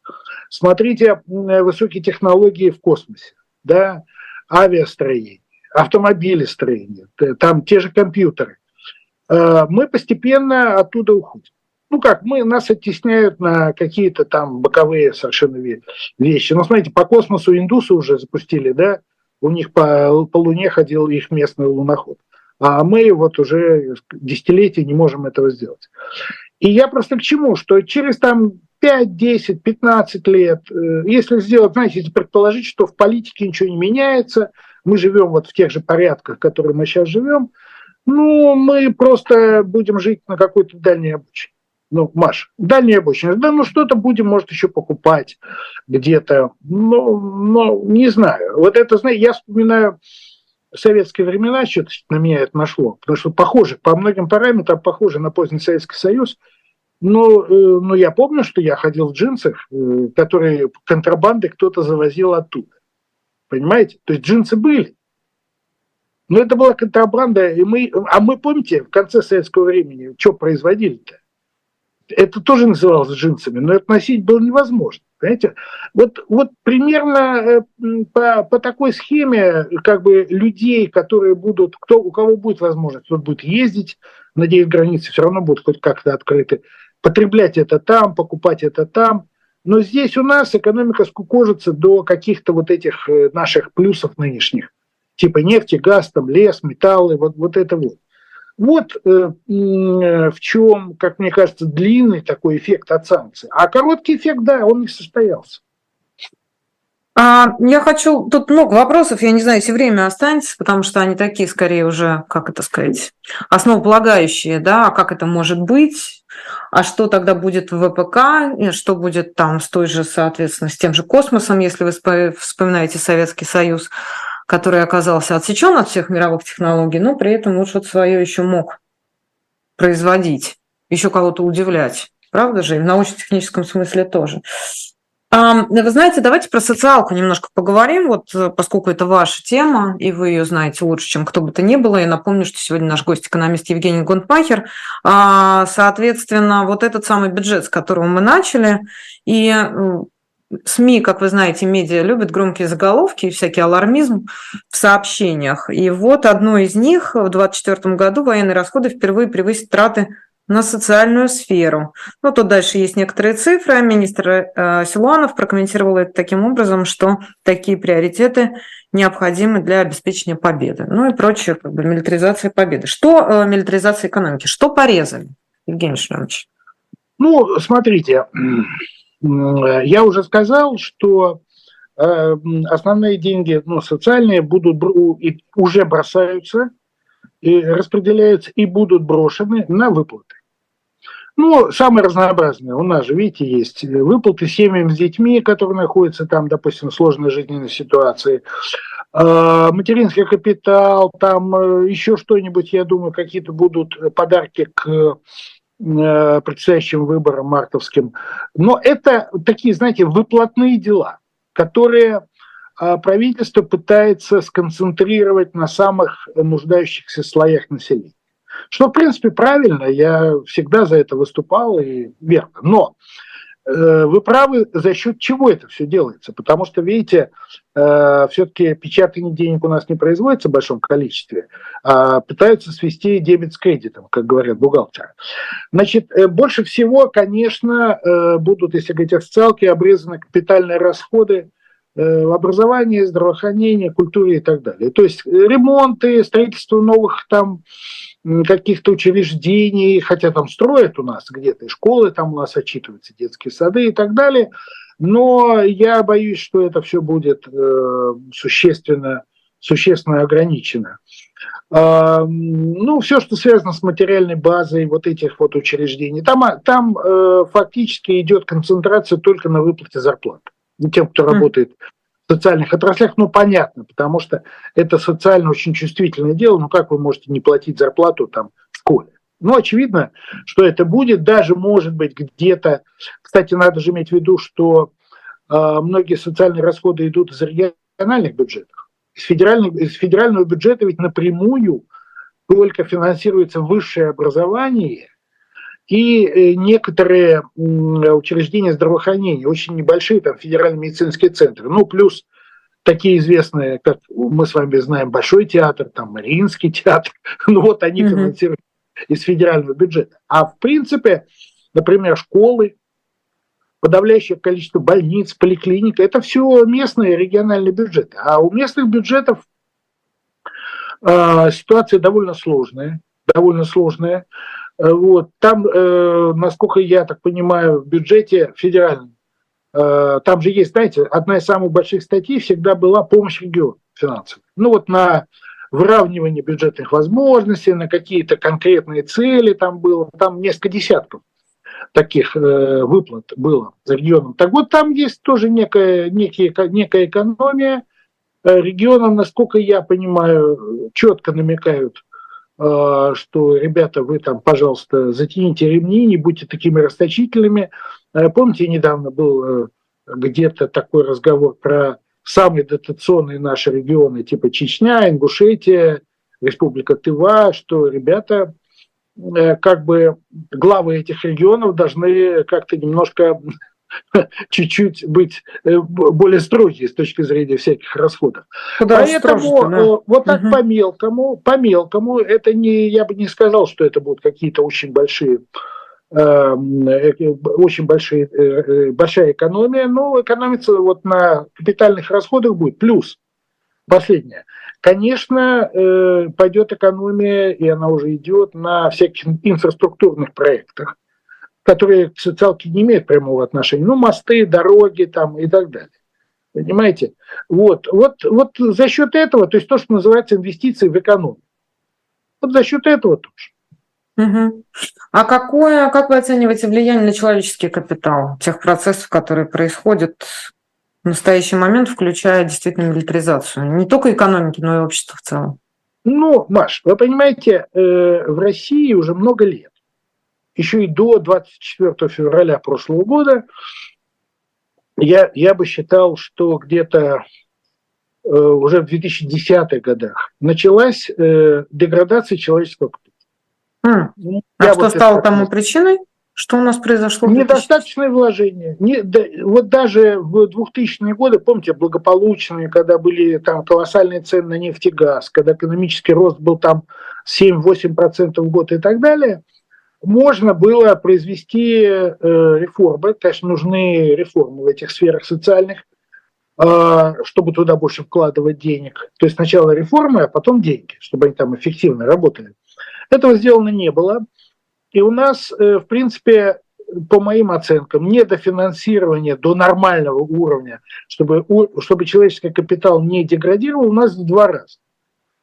Смотрите высокие технологии в космосе, да, авиастроение, автомобилестроение, там те же компьютеры. Э, мы постепенно оттуда уходим. Ну как, мы, нас оттесняют на какие-то там боковые совершенно вещи. Но смотрите, по космосу индусы уже запустили, да, у них по, по Луне ходил их местный луноход. А мы вот уже десятилетия не можем этого сделать. И я просто к чему, что через там 5, 10, 15 лет, э, если сделать, знаете, если предположить, что в политике ничего не меняется, мы живем вот в тех же порядках, в которых мы сейчас живем, ну, мы просто будем жить на какой-то дальней обочине. Ну, Маш, дальняя обочина. Да, ну что-то будем, может, еще покупать где-то. Ну, ну, не знаю. Вот это, знаете, я вспоминаю советские времена, что-то на меня это нашло. Потому что похоже, по многим параметрам похоже на поздний Советский Союз. Но, э, но я помню, что я ходил в джинсах, э, которые контрабанды кто-то завозил оттуда. Понимаете? То есть джинсы были. Но это была контрабанда, и мы, а мы помните, в конце советского времени, что производили-то? Это тоже называлось джинсами, но это носить было невозможно. Понимаете? Вот, вот примерно э, по, по такой схеме как бы людей, которые будут, кто, у кого будет возможность, кто будет ездить, надеюсь, границы все равно будут хоть как-то открыты, потреблять это там, покупать это там. Но здесь у нас экономика скукожится до каких-то вот этих э, наших плюсов нынешних, типа нефти, газ, там, лес, металлы, вот, вот это вот. Вот э, э, в чем, как мне кажется, длинный такой эффект от санкций. А короткий эффект, да, он не состоялся. А, я хочу, тут много вопросов, я не знаю, если время останется, потому что они такие, скорее уже, как это сказать, основополагающие, да, а как это может быть, а что тогда будет в ВПК, что будет там с той же, соответственно, с тем же космосом, если вы вспоминаете Советский Союз, который оказался отсечен от всех мировых технологий, но при этом вот что-то свое еще мог производить, еще кого-то удивлять. Правда же? И в научно-техническом смысле тоже. Вы знаете, давайте про социалку немножко поговорим, вот э, поскольку это ваша тема, и вы ее знаете лучше, чем кто бы то ни было. Я напомню, что сегодня наш гость экономист Евгений Гонтмахер. А, соответственно, вот этот самый бюджет, с которого мы начали, и СМИ, как вы знаете, медиа любят громкие заголовки и всякий алармизм в сообщениях. И вот одно из них в 2024 году военные расходы впервые превысят траты на социальную сферу. Ну, тут дальше есть некоторые цифры. Министр э, Силуанов прокомментировал это таким образом, что такие приоритеты необходимы для обеспечения победы. Ну и прочее, как бы милитаризация победы. Что э, милитаризация экономики? Что порезали, Евгений Шлемович? Ну, смотрите, я уже сказал, что э, основные деньги, ну, социальные, будут и уже бросаются, и распределяются и будут брошены на выплаты. Ну, самые разнообразные. У нас же, видите, есть выплаты семьям с детьми, которые находятся там, допустим, в сложной жизненной ситуации. Э, материнский капитал, там э, еще что-нибудь, я думаю, какие-то будут подарки к предстоящим выборам мартовским. Но это такие, знаете, выплатные дела, которые э, правительство пытается сконцентрировать на самых нуждающихся слоях населения. Что, в принципе, правильно, я всегда за это выступал и верно. Но Э, вы правы, за счет чего это все делается? Потому что, видите, э, все-таки печатание денег у нас не производится в большом количестве, а пытаются свести дебет с кредитом, как говорят бухгалтеры. Значит, э, больше всего, конечно, будут, если говорить о социалке, обрезаны капитальные расходы в образовании, здравоохранении, культуре и так далее. То есть ремонты, строительство новых там каких-то учреждений, хотя там строят у нас где-то, и школы там у нас отчитываются, детские сады и так далее, но я боюсь, что это все будет э, существенно, существенно ограничено. Э, ну, все, что связано с материальной базой вот этих вот учреждений, там, там э, фактически идет концентрация только на выплате зарплат тем, кто работает социальных отраслях, ну, понятно, потому что это социально очень чувствительное дело, ну, как вы можете не платить зарплату там в школе? Ну, очевидно, что это будет, даже, может быть, где-то, кстати, надо же иметь в виду, что э, многие социальные расходы идут из региональных бюджетов. Из, из федерального бюджета ведь напрямую только финансируется высшее образование и некоторые учреждения здравоохранения, очень небольшие, там федеральные медицинские центры, ну плюс такие известные, как мы с вами знаем, Большой театр, там Мариинский театр, ну вот они mm-hmm. финансируют из федерального бюджета. А в принципе, например, школы, подавляющее количество больниц, поликлиник, это все местные региональные бюджеты. А у местных бюджетов э, ситуация довольно сложная, довольно сложная. Э, вот. Там, э, насколько я так понимаю, в бюджете федеральном, э, там же есть, знаете, одна из самых больших статей всегда была помощь региону финансовая. Ну вот на выравнивание бюджетных возможностей, на какие-то конкретные цели там было, там несколько десятков таких э, выплат было за регионом. Так вот, там есть тоже некая, некие, некая экономия. Э, регионам, насколько я понимаю, четко намекают, что, ребята, вы там, пожалуйста, затяните ремни, не будьте такими расточительными. Э, помните, недавно был э, где-то такой разговор про самые дотационные наши регионы, типа Чечня, Ингушетия, Республика Тыва, что ребята, э, как бы главы этих регионов должны как-то немножко чуть-чуть быть э, более строгие с точки зрения всяких расходов. Куда Поэтому да? Э, вот так угу. по мелкому, по мелкому, это не, я бы не сказал, что это будут какие-то очень большие Эм, э, очень большие, э, э, большая экономия, но экономиться вот на капитальных расходах будет. Плюс, последнее, конечно, пойдет экономия, и она уже идет на всяких инфраструктурных проектах, которые к социалке не имеют прямого отношения. Ну, мосты, дороги там и так далее. Понимаете? Вот, вот, вот за счет этого, то есть то, что называется инвестиции в экономику. Вот за счет этого тоже. Угу. А какое, как вы оцениваете влияние на человеческий капитал тех процессов, которые происходят в настоящий момент, включая действительно милитаризацию? Не только экономики, но и общества в целом. Ну, Маш, вы понимаете, э, в России уже много лет, еще и до 24 февраля прошлого года, я, я бы считал, что где-то э, уже в 2010-х годах началась э, деградация человеческого капитала. А, а что вот стало тому причиной? Что у нас произошло? Недостаточное вложение. Не, да, вот даже в 2000-е годы, помните, благополучные, когда были там колоссальные цены на нефть и газ, когда экономический рост был там 7-8% в год и так далее, можно было произвести э, реформы, конечно, нужны реформы в этих сферах социальных, э, чтобы туда больше вкладывать денег. То есть сначала реформы, а потом деньги, чтобы они там эффективно работали. Этого сделано не было. И у нас, э, в принципе, по моим оценкам, недофинансирование до нормального уровня, чтобы, чтобы человеческий капитал не деградировал, у нас в два раза.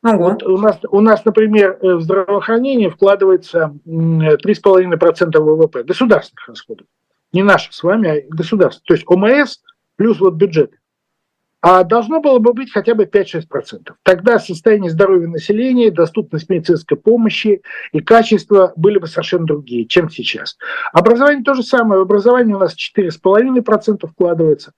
Ну, вот. у, нас, у нас, например, э, в здравоохранение вкладывается 3,5% ВВП государственных расходов. Не наших с вами, а государственных. То есть ОМС плюс вот бюджет а должно было бы быть хотя бы 5-6%. Тогда состояние здоровья населения, доступность медицинской помощи и качество были бы совершенно другие, чем сейчас. Образование то же самое. В образование у нас 4,5% вкладывается,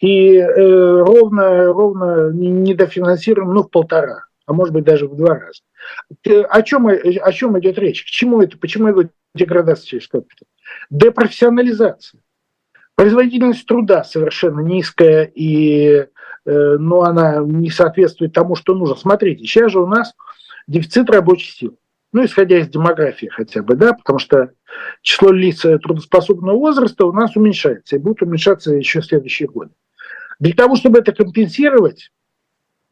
и э, ровно, ровно недофинансируем, ну, в полтора, а может быть даже в два раза. О чем, о чем идет речь? К чему это? Почему это деградация через капитал? Депрофессионализация. Производительность труда совершенно низкая и Э, но она не соответствует тому, что нужно. Смотрите, сейчас же у нас дефицит рабочей силы. Ну, исходя из демографии хотя бы, да, потому что число лиц трудоспособного возраста у нас уменьшается и будет уменьшаться еще в следующие годы. Для того, чтобы это компенсировать,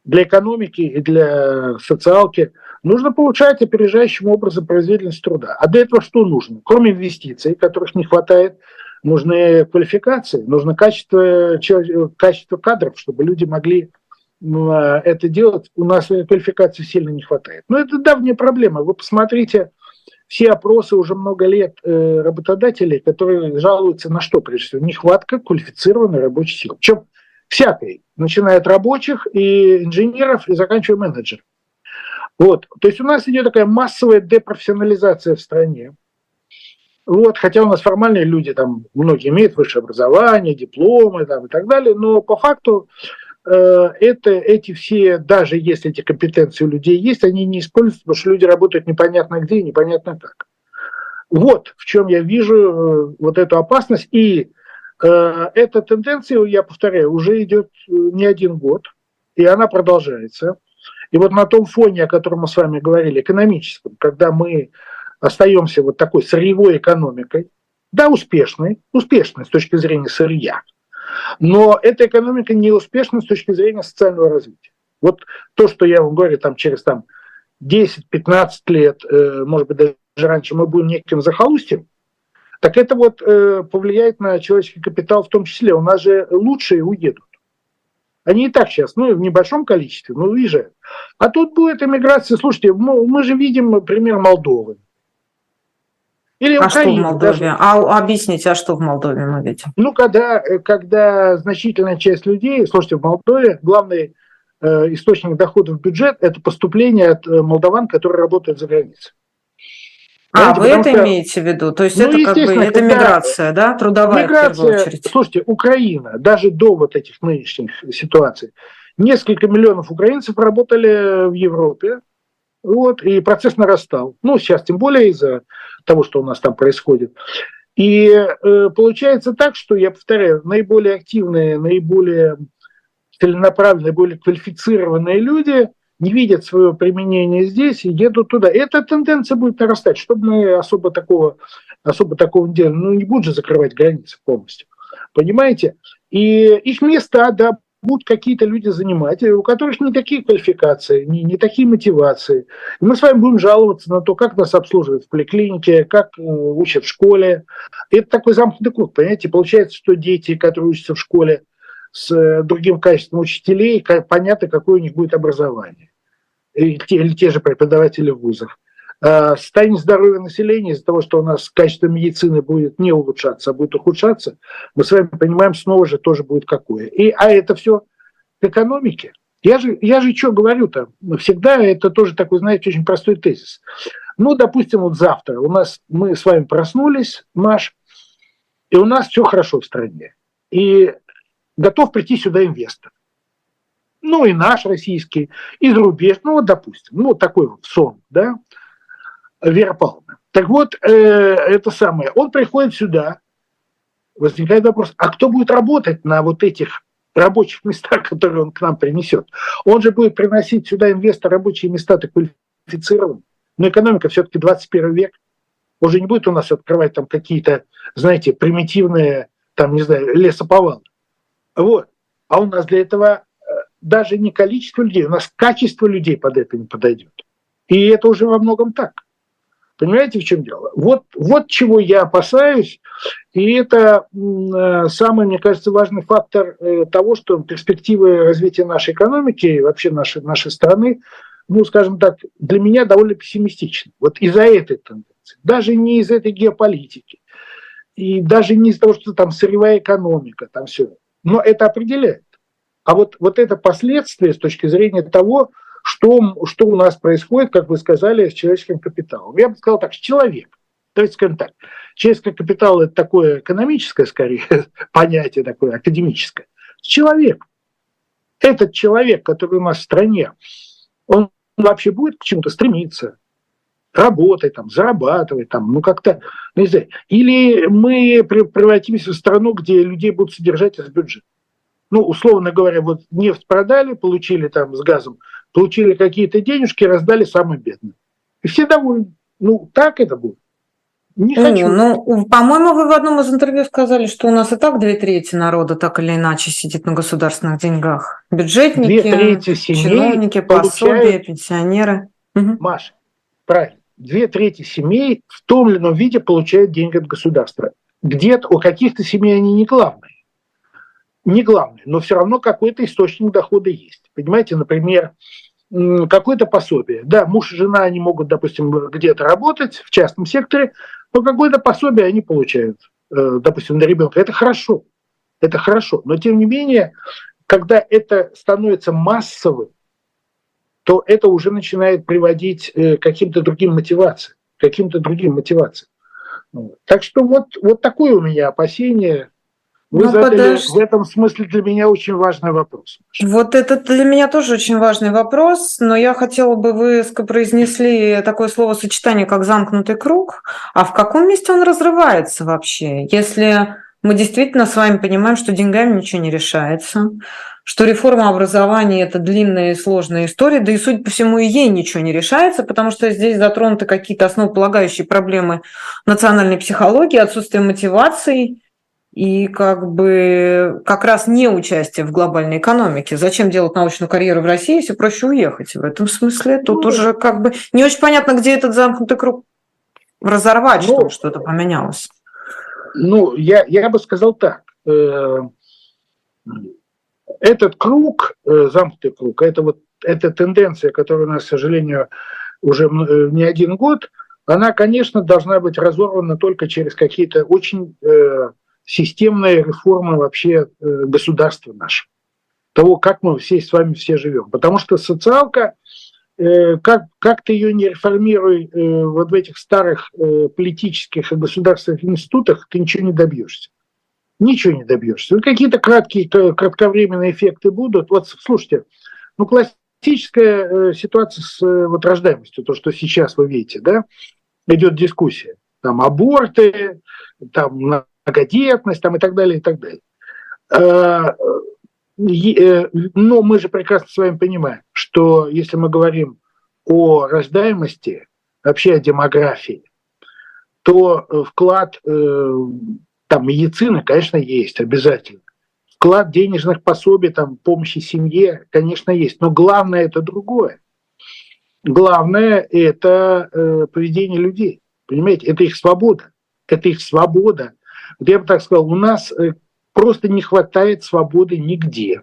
для экономики и для социалки нужно получать опережающим образом производительность труда. А для этого что нужно? Кроме инвестиций, которых не хватает, нужны квалификации, нужно качество, качество кадров, чтобы люди могли это делать. У нас квалификации сильно не хватает. Но это давняя проблема. Вы посмотрите все опросы уже много лет э, работодателей, которые жалуются на что, прежде всего? Нехватка квалифицированной рабочей силы. Причем всякой, начиная от рабочих и инженеров и заканчивая менеджеров. Вот. То есть у нас идет такая массовая депрофессионализация в стране. Вот, хотя у нас формальные люди, там, многие имеют высшее образование, дипломы там, и так далее, но по факту э, это, эти все, даже если эти компетенции у людей есть, они не используются, потому что люди работают непонятно где и непонятно как. Вот в чем я вижу э, вот эту опасность. И эта тенденция, я повторяю, уже идет э, не один год, и она продолжается. И вот на том фоне, о котором мы с вами говорили, экономическом, когда мы остаемся вот такой сырьевой экономикой, да, успешной, успешной с точки зрения сырья, но эта экономика не успешна с точки зрения социального развития. Вот то, что я вам говорю, там через там, 10-15 лет, э, может быть, даже раньше мы будем неким захолустьем, так это вот э, повлияет на человеческий капитал в том числе. У нас же лучшие уедут. Они и так сейчас, ну, в небольшом количестве, но уезжают. А тут будет эмиграция. Слушайте, мы, мы же видим пример Молдовы. Или а Украины, что в Молдове? Даже. А объясните, а что в Молдове мы видим? Ну, когда, когда значительная часть людей, слушайте, в Молдове главный э, источник доходов в бюджет – это поступление от э, молдаван, которые работают за границей. А, вы это что, имеете в виду? То есть ну, это как бы это миграция, да, трудовая миграция, в первую очередь? Слушайте, Украина, даже до вот этих нынешних ситуаций, несколько миллионов украинцев работали в Европе, вот, и процесс нарастал. Ну, сейчас тем более из-за того, что у нас там происходит. И э, получается так, что, я повторяю, наиболее активные, наиболее целенаправленные, наиболее квалифицированные люди – не видят своего применения здесь и едут туда. Эта тенденция будет нарастать, чтобы мы особо такого, особо такого не делали. Ну, не будут же закрывать границы полностью. Понимаете? И их места, да, будут какие-то люди занимать, у которых не такие квалификации, не, не такие мотивации. И мы с вами будем жаловаться на то, как нас обслуживают в поликлинике, как э, учат в школе. Это такой замкнутый круг, понимаете? Получается, что дети, которые учатся в школе с э, другим качеством учителей, как, понятно, какое у них будет образование или те же преподаватели в вузах. А, состояние здоровья населения из-за того, что у нас качество медицины будет не улучшаться, а будет ухудшаться, мы с вами понимаем, снова же тоже будет какое. И, а это все к экономике. Я же, я же что говорю-то? Всегда это тоже такой, знаете, очень простой тезис. Ну, допустим, вот завтра у нас мы с вами проснулись, Маш, и у нас все хорошо в стране. И готов прийти сюда инвестор ну и наш российский, и зарубеж, ну вот допустим, ну такой вот сон, да, Вера Павловна. Так вот, э, это самое, он приходит сюда, возникает вопрос, а кто будет работать на вот этих рабочих местах, которые он к нам принесет? Он же будет приносить сюда инвестор рабочие места так квалифицированные. Но экономика все-таки 21 век. Он же не будет у нас открывать там какие-то, знаете, примитивные, там, не знаю, лесоповалы. Вот. А у нас для этого даже не количество людей, у нас качество людей под это не подойдет. И это уже во многом так. Понимаете, в чем дело? Вот, вот чего я опасаюсь, и это э, самый, мне кажется, важный фактор э, того, что перспективы развития нашей экономики и вообще нашей, нашей страны, ну, скажем так, для меня довольно пессимистичны. Вот из-за этой тенденции. Даже не из этой геополитики, и даже не из-за того, что там сырьевая экономика, там все. Но это определяет. А вот, вот это последствие с точки зрения того, что, что у нас происходит, как вы сказали, с человеческим капиталом. Я бы сказал так, человек. То есть, скажем так, человеческий капитал – это такое экономическое, скорее, понятие такое, академическое. Человек. Этот человек, который у нас в стране, он вообще будет к чему-то стремиться, работать, там, зарабатывать, там, ну как-то, ну, не знаю. Или мы превратимся в страну, где людей будут содержать из бюджета ну, условно говоря, вот нефть продали, получили там с газом, получили какие-то денежки, раздали самым бедным. И все довольны. Ну, так это будет. Не ну, хочу. Ну, по-моему, вы в одном из интервью сказали, что у нас и так две трети народа так или иначе сидит на государственных деньгах. Бюджетники, две трети семей чиновники, пособия, пенсионеры. Маша, правильно. Две трети семей в том или ином виде получают деньги от государства. Где-то у каких-то семей они не главные не главное, но все равно какой-то источник дохода есть. Понимаете, например, какое-то пособие. Да, муж и жена, они могут, допустим, где-то работать в частном секторе, но какое-то пособие они получают, э, допустим, на ребенка. Это хорошо, это хорошо. Но тем не менее, когда это становится массовым, то это уже начинает приводить э, к каким-то другим мотивациям, каким-то другим мотивациям. Так что вот, вот такое у меня опасение Вы ну, задали подожди. в этом смысле для меня очень важный вопрос. Вот это для меня тоже очень важный вопрос, но я хотела бы, вы произнесли такое словосочетание, как замкнутый круг, а в каком месте он разрывается вообще? Если мы действительно с вами понимаем, что деньгами ничего не решается, что реформа образования – это длинная и сложная история, да и, судя по всему, и ей ничего не решается, потому что здесь затронуты какие-то основополагающие проблемы национальной психологии, отсутствие мотивации и как бы как раз не участие в глобальной экономике. Зачем делать научную карьеру в России, если проще уехать? В этом смысле тут ну, уже как бы не очень понятно, где этот замкнутый круг разорвать, ну, чтобы что-то поменялось. Ну, я, я бы сказал так. Э, этот круг, э, замкнутый круг, это вот эта тенденция, которая у нас, к сожалению, уже э, не один год, она, конечно, должна быть разорвана только через какие-то очень системные реформы вообще государства нашего, того, как мы все с вами все живем. Потому что социалка, как, как ты ее не реформируй вот в этих старых политических и государственных институтах, ты ничего не добьешься ничего не добьешься. Какие-то краткие, кратковременные эффекты будут. Вот слушайте, ну классическая э, ситуация с э, вот рождаемостью, то, что сейчас вы видите, да, идет дискуссия. Там аборты, там многодетность, там и так далее, и так далее. А, э, но мы же прекрасно с вами понимаем, что если мы говорим о рождаемости, вообще о демографии, то вклад там медицина, конечно, есть обязательно. Вклад денежных пособий, там, помощи семье, конечно, есть. Но главное это другое. Главное это э, поведение людей. Понимаете, это их свобода. Это их свобода. Вот я бы так сказал, у нас э, просто не хватает свободы нигде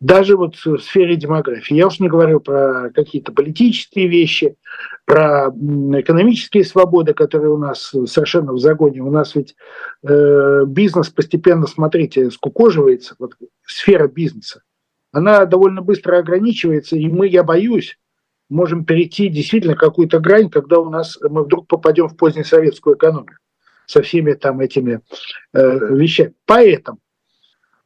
даже вот в сфере демографии. Я уж не говорю про какие-то политические вещи, про экономические свободы, которые у нас совершенно в загоне. У нас ведь э, бизнес постепенно, смотрите, скукоживается, вот сфера бизнеса. Она довольно быстро ограничивается, и мы, я боюсь, можем перейти действительно какую-то грань, когда у нас мы вдруг попадем в позднесоветскую экономику со всеми там этими э, вещами. Поэтому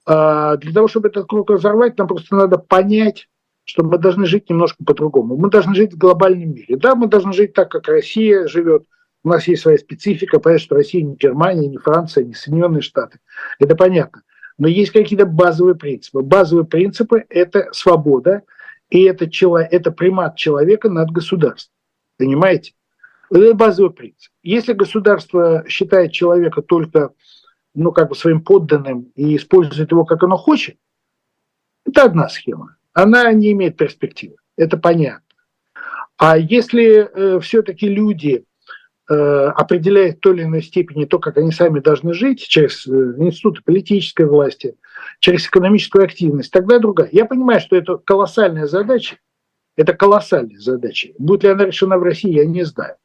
а для того, чтобы этот круг разорвать, нам просто надо понять, что мы должны жить немножко по-другому. Мы должны жить в глобальном мире. Да, мы должны жить так, как Россия живет. У нас есть своя специфика, понятно, что Россия не Германия, не Франция, не Соединенные Штаты. Это понятно. Но есть какие-то базовые принципы. Базовые принципы – это свобода, и это, чело, это примат человека над государством. Понимаете? Это базовый принцип. Если государство считает человека только ну, как бы своим подданным и использует его, как оно хочет, это одна схема. Она не имеет перспективы. Это понятно. А если э, все-таки люди э, определяют в той или иной степени то, как они сами должны жить, через э, институты политической власти, через экономическую активность, тогда другая. Я понимаю, что это колоссальная задача, это колоссальная задача. Будет ли она решена в России, я не знаю.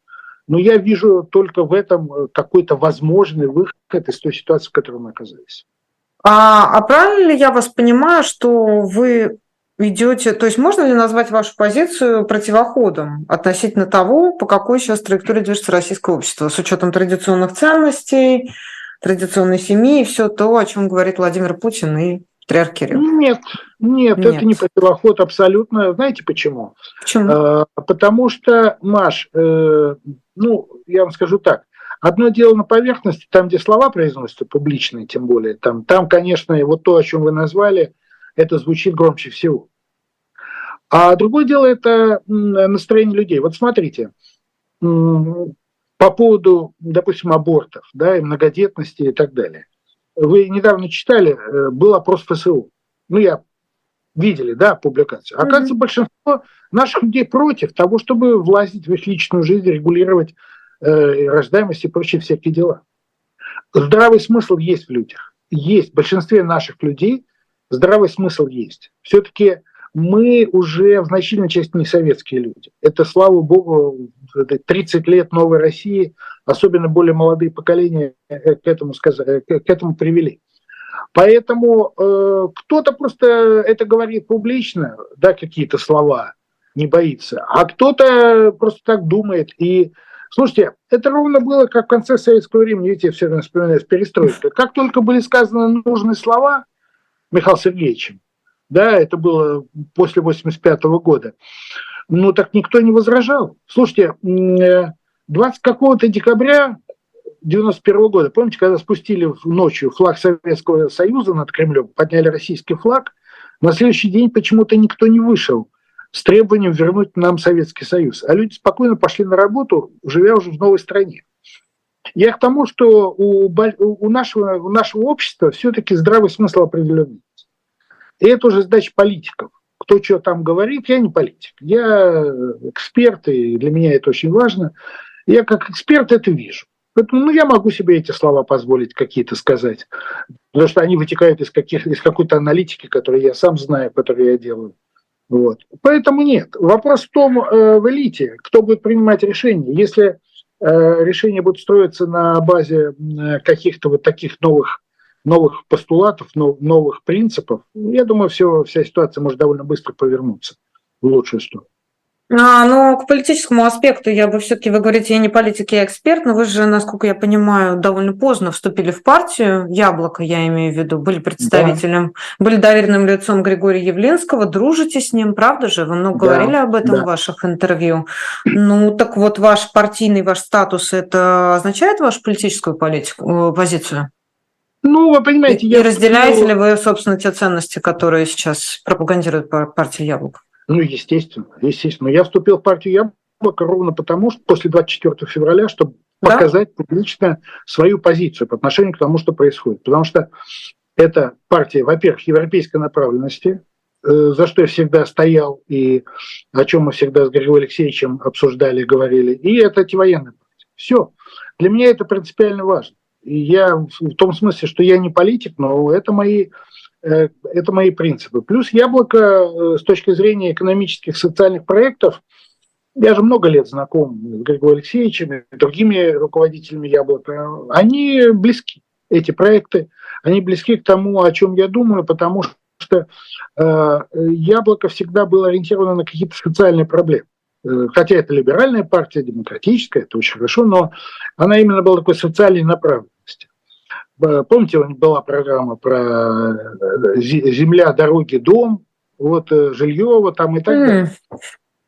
Но я вижу только в этом э, какой-то возможный выход из той ситуации, в которой мы оказались. А, а правильно ли я вас понимаю, что вы идете, то есть можно ли назвать вашу позицию противоходом относительно того, по какой сейчас траектории движется российское общество, с учетом традиционных ценностей, традиционной семьи и все то, о чем говорит Владимир Путин и патриарх Кирилл? Нет, нет, нет, это не противоход абсолютно. Знаете почему? Почему? А, потому что, Маш, э, ну, я вам скажу так, Одно дело на поверхности, там, где слова произносятся, публичные тем более, там, там, конечно, вот то, о чем вы назвали, это звучит громче всего. А другое дело – это настроение людей. Вот смотрите, по поводу, допустим, абортов, да, и многодетности и так далее. Вы недавно читали, э, был опрос ФСУ. Ну, я видели, да, публикацию. Оказывается, mm-hmm. большинство наших людей против того, чтобы влазить в их личную жизнь, регулировать э, рождаемость и прочие всякие дела. Здравый смысл есть в людях. Есть. В большинстве наших людей здравый смысл есть. Все-таки мы уже в значительной части не советские люди. Это, слава богу, 30 лет новой России, особенно более молодые поколения э, к этому, сказали, к этому привели. Поэтому э, кто-то просто это говорит публично, да, какие-то слова, не боится, а кто-то просто так думает. И Слушайте, это ровно было, как в конце советского времени, видите, я все время вспоминаю, перестройка. Как только были сказаны нужные слова Михаилом Сергеевичем, да, это было после 85 года, ну так никто не возражал. Слушайте, 20 э, какого-то декабря 91 года, помните, когда спустили ночью флаг Советского Союза над Кремлем, подняли российский флаг, на следующий день почему-то никто не вышел с требованием вернуть нам Советский Союз. А люди спокойно пошли на работу, живя уже в новой стране. Я к тому, что у, у, нашего, у нашего общества все-таки здравый смысл определенный. И это уже задача политиков. Кто что там говорит, я не политик. Я эксперт, и для меня это очень важно. Я как эксперт это вижу. Поэтому ну, я могу себе эти слова позволить какие-то сказать, потому что они вытекают из, каких, из какой-то аналитики, которую я сам знаю, которую я делаю. Вот. Поэтому нет. Вопрос в том, э, в элите, кто будет принимать решения. Если э, решения будут строиться на базе каких-то вот таких новых, новых постулатов, нов, новых принципов, я думаю, все, вся ситуация может довольно быстро повернуться в лучшую сторону. А, но к политическому аспекту я бы все-таки, вы говорите, я не политик, я эксперт, но вы же, насколько я понимаю, довольно поздно вступили в партию, Яблоко я имею в виду, были представителем, да. были доверенным лицом Григория Явленского, дружите с ним, правда же? Вы много да. говорили об этом да. в ваших интервью. Ну, так вот, ваш партийный, ваш статус, это означает вашу политическую политику, э, позицию? Ну, вы понимаете, и, я... И разделяете ли вы, собственно, те ценности, которые сейчас пропагандирует партия Яблоко? Ну, естественно, естественно. Я вступил в партию Яблоко ровно потому, что после 24 февраля, чтобы да? показать публично свою позицию по отношению к тому, что происходит. Потому что это партия, во-первых, европейской направленности, э, за что я всегда стоял и о чем мы всегда с Григорием Алексеевичем обсуждали, говорили. И это антивоенная партия. Все. Для меня это принципиально важно. Я в том смысле, что я не политик, но это мои Э, это мои принципы. Плюс яблоко э, с точки зрения экономических, социальных проектов, я же много лет знаком с Григорием Алексеевичем и другими руководителями яблока, они близки, эти проекты, они близки к тому, о чем я думаю, потому что э, яблоко всегда было ориентировано на какие-то социальные проблемы. Хотя это либеральная партия, демократическая, это очень хорошо, но она именно была такой социальной направленности. Помните, была программа про э, земля, дороги, дом, вот э, жилье там и так далее.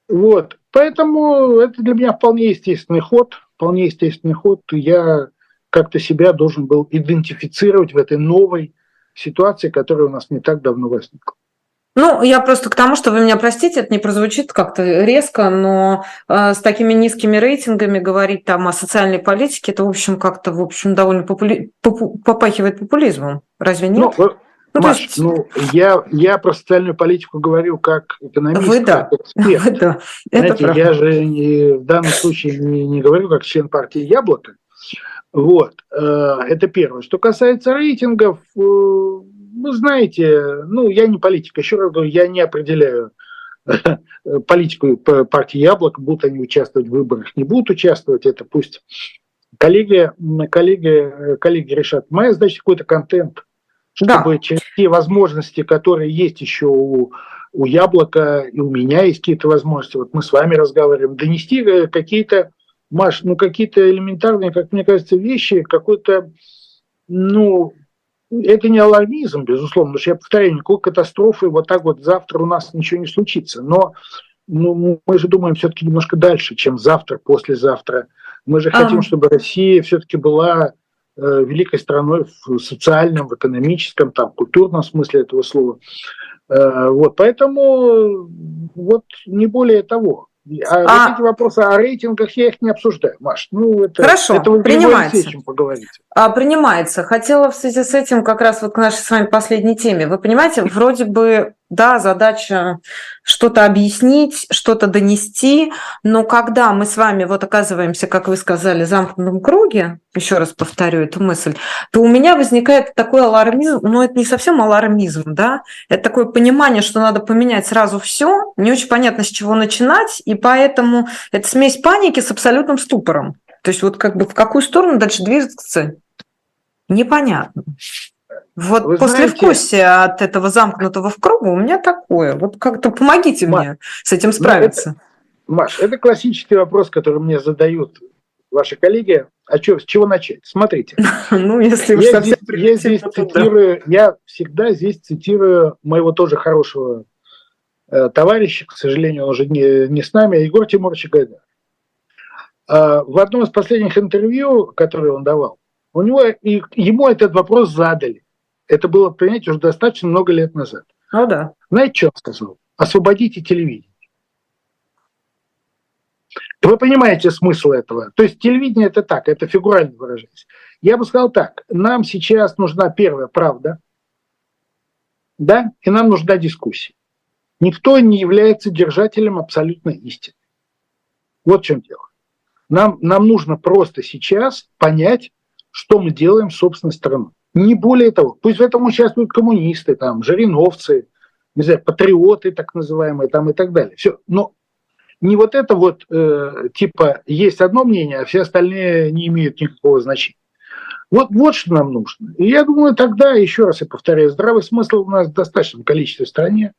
Вот, поэтому это для меня вполне естественный ход, вполне естественный ход. Я как-то себя должен был идентифицировать в этой новой ситуации, которая у нас не так давно возникла. Ну, я просто к тому, что вы меня простите, это не прозвучит как-то резко, но э, с такими низкими рейтингами говорить там о социальной политике, это, в общем, как-то, в общем, довольно попули... попу... попахивает популизмом. Разве нет? Ну, ну, Маш, есть... ну я, я про социальную политику говорю как экономист, Вы да. как эксперт. Вы да. Знаете, это я же не, в данном случае не, не говорю как член партии «Яблоко». Вот, э, это первое. Что касается рейтингов, э, вы знаете, ну, я не политик, еще раз говорю, я не определяю политику партии Яблок, будут они участвовать в выборах, не будут участвовать, это пусть коллеги, коллеги, коллеги решат. Моя задача какой-то контент, чтобы да. через те возможности, которые есть еще у, у Яблока, и у меня есть какие-то возможности, вот мы с вами разговариваем, донести какие-то, Маш, ну какие-то элементарные, как мне кажется, вещи, какой-то, ну, это не алармизм, безусловно, потому что я повторяю, никакой катастрофы вот так вот завтра у нас ничего не случится. Но ну, мы же думаем все-таки немножко дальше, чем завтра, послезавтра. Мы же хотим, чтобы Россия все-таки была э, великой страной в социальном, в экономическом, там, культурном смысле этого слова. Э, вот, поэтому вот не более того. А, а вот эти вопросы о рейтингах я их не обсуждаю, Маш. Ну, это, Хорошо, это вы принимается. поговорите. А, принимается. Хотела в связи с этим как раз вот к нашей с вами последней теме. Вы понимаете, вроде бы да, задача что-то объяснить, что-то донести, но когда мы с вами вот оказываемся, как вы сказали, в замкнутом круге, еще раз повторю эту мысль, то у меня возникает такой алармизм, но это не совсем алармизм, да, это такое понимание, что надо поменять сразу все, не очень понятно, с чего начинать, и поэтому это смесь паники с абсолютным ступором. То есть вот как бы в какую сторону дальше двигаться, непонятно. Вот Вы послевкусие знаете, от этого замкнутого в кругу у меня такое. Вот как-то помогите Маш, мне с этим справиться. Ну это, Маш, это классический вопрос, который мне задают ваши коллеги. А что, с чего начать? Смотрите. Ну, если я, здесь, я здесь цитирую, я всегда здесь цитирую моего тоже хорошего э, товарища, к сожалению, он уже не, не с нами, Егор Тимурович Гайдар. Э, в одном из последних интервью, которое он давал, у него, и ему этот вопрос задали. Это было, понимаете, уже достаточно много лет назад. Ну да. Знаете, что он сказал? Освободите телевидение. Вы понимаете смысл этого? То есть телевидение это так, это фигурально выражаясь. Я бы сказал так, нам сейчас нужна первая правда, да, и нам нужна дискуссия. Никто не является держателем абсолютной истины. Вот в чем дело. Нам, нам нужно просто сейчас понять, что мы делаем с собственной стороной. Не более того. Пусть в этом участвуют коммунисты, там, жириновцы, не знаю, патриоты так называемые там и так далее. Все. Но не вот это вот, э, типа, есть одно мнение, а все остальные не имеют никакого значения. Вот, вот что нам нужно. И я думаю, тогда, еще раз я повторяю, здравый смысл у нас в достаточном количестве в стране.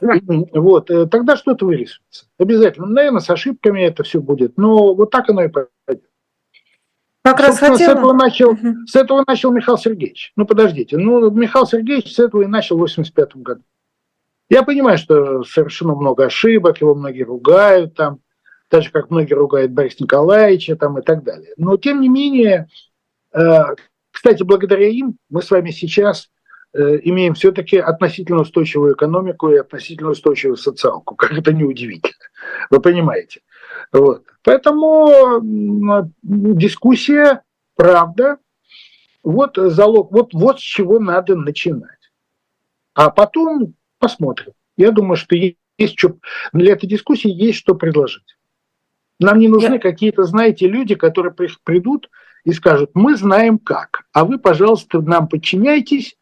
Вот, э, тогда что-то вырисуется. Обязательно. Наверное, с ошибками это все будет, но вот так оно и пойдет. Как раз хотела... с, этого начал, угу. с этого начал Михаил Сергеевич. Ну, подождите. Ну, Михаил Сергеевич с этого и начал в 85 году. Я понимаю, что совершено много ошибок, его многие ругают там, так же, как многие ругают Бориса Николаевича там и так далее. Но, тем не менее, э, кстати, благодаря им мы с вами сейчас э, имеем все-таки относительно устойчивую экономику и относительно устойчивую социалку. Как это не удивительно. Вы понимаете. Вот. Поэтому дискуссия, правда, вот залог, вот, вот с чего надо начинать. А потом посмотрим. Я думаю, что есть что, для этой дискуссии есть что предложить. Нам не нужны Я... какие-то, знаете, люди, которые придут и скажут, мы знаем как, а вы, пожалуйста, нам подчиняйтесь,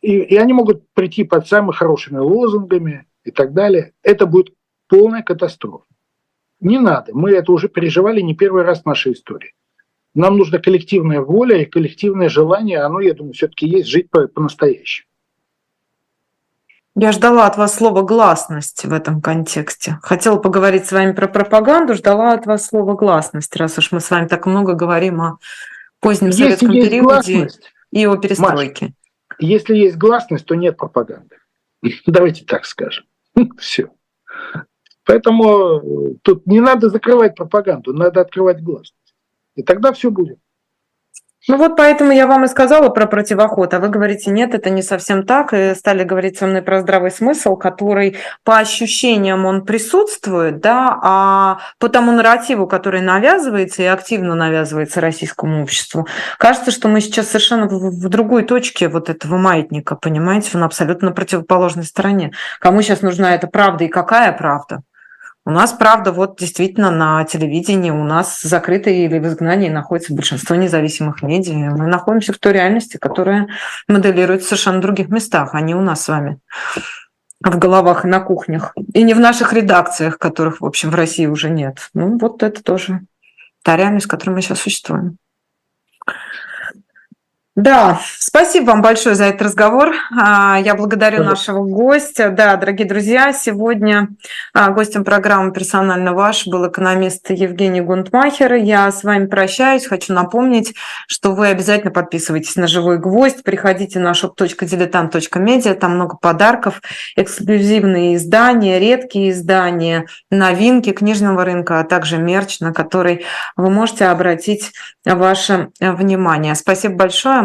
и, и они могут прийти под самыми хорошими лозунгами и так далее. Это будет полная катастрофа. Не надо. Мы это уже переживали не первый раз в нашей истории. Нам нужна коллективная воля и коллективное желание, оно, я думаю, все-таки есть жить по- по-настоящему. Я ждала от вас слова гласность в этом контексте. Хотела поговорить с вами про пропаганду, ждала от вас слова гласность, раз уж мы с вами так много говорим о позднем если советском периоде гласность, и о перестройке. Маш, если есть гласность, то нет пропаганды. Давайте так скажем. Все. Поэтому э, тут не надо закрывать пропаганду, надо открывать гласность. И тогда все будет. Ну вот поэтому я вам и сказала про противоход, а вы говорите, нет, это не совсем так, и стали говорить со мной про здравый смысл, который по ощущениям он присутствует, да, а по тому нарративу, который навязывается и активно навязывается российскому обществу, кажется, что мы сейчас совершенно в другой точке вот этого маятника, понимаете, он абсолютно на противоположной стороне. Кому сейчас нужна эта правда и какая правда? У нас, правда, вот действительно на телевидении у нас закрытые или в изгнании находится большинство независимых медиа. Мы находимся в той реальности, которая моделируется в совершенно других местах, а не у нас с вами в головах и на кухнях. И не в наших редакциях, которых, в общем, в России уже нет. Ну, вот это тоже та реальность, в которой мы сейчас существуем. Да, спасибо вам большое за этот разговор. А, я благодарю Спасибо. нашего гостя. Да, дорогие друзья, сегодня а, гостем программы «Персонально ваш» был экономист Евгений Гунтмахер. Я с вами прощаюсь. Хочу напомнить, что вы обязательно подписывайтесь на «Живой гвоздь», приходите на shop.diletant.media, там много подарков, эксклюзивные издания, редкие издания, новинки книжного рынка, а также мерч, на который вы можете обратить ваше внимание. Спасибо большое.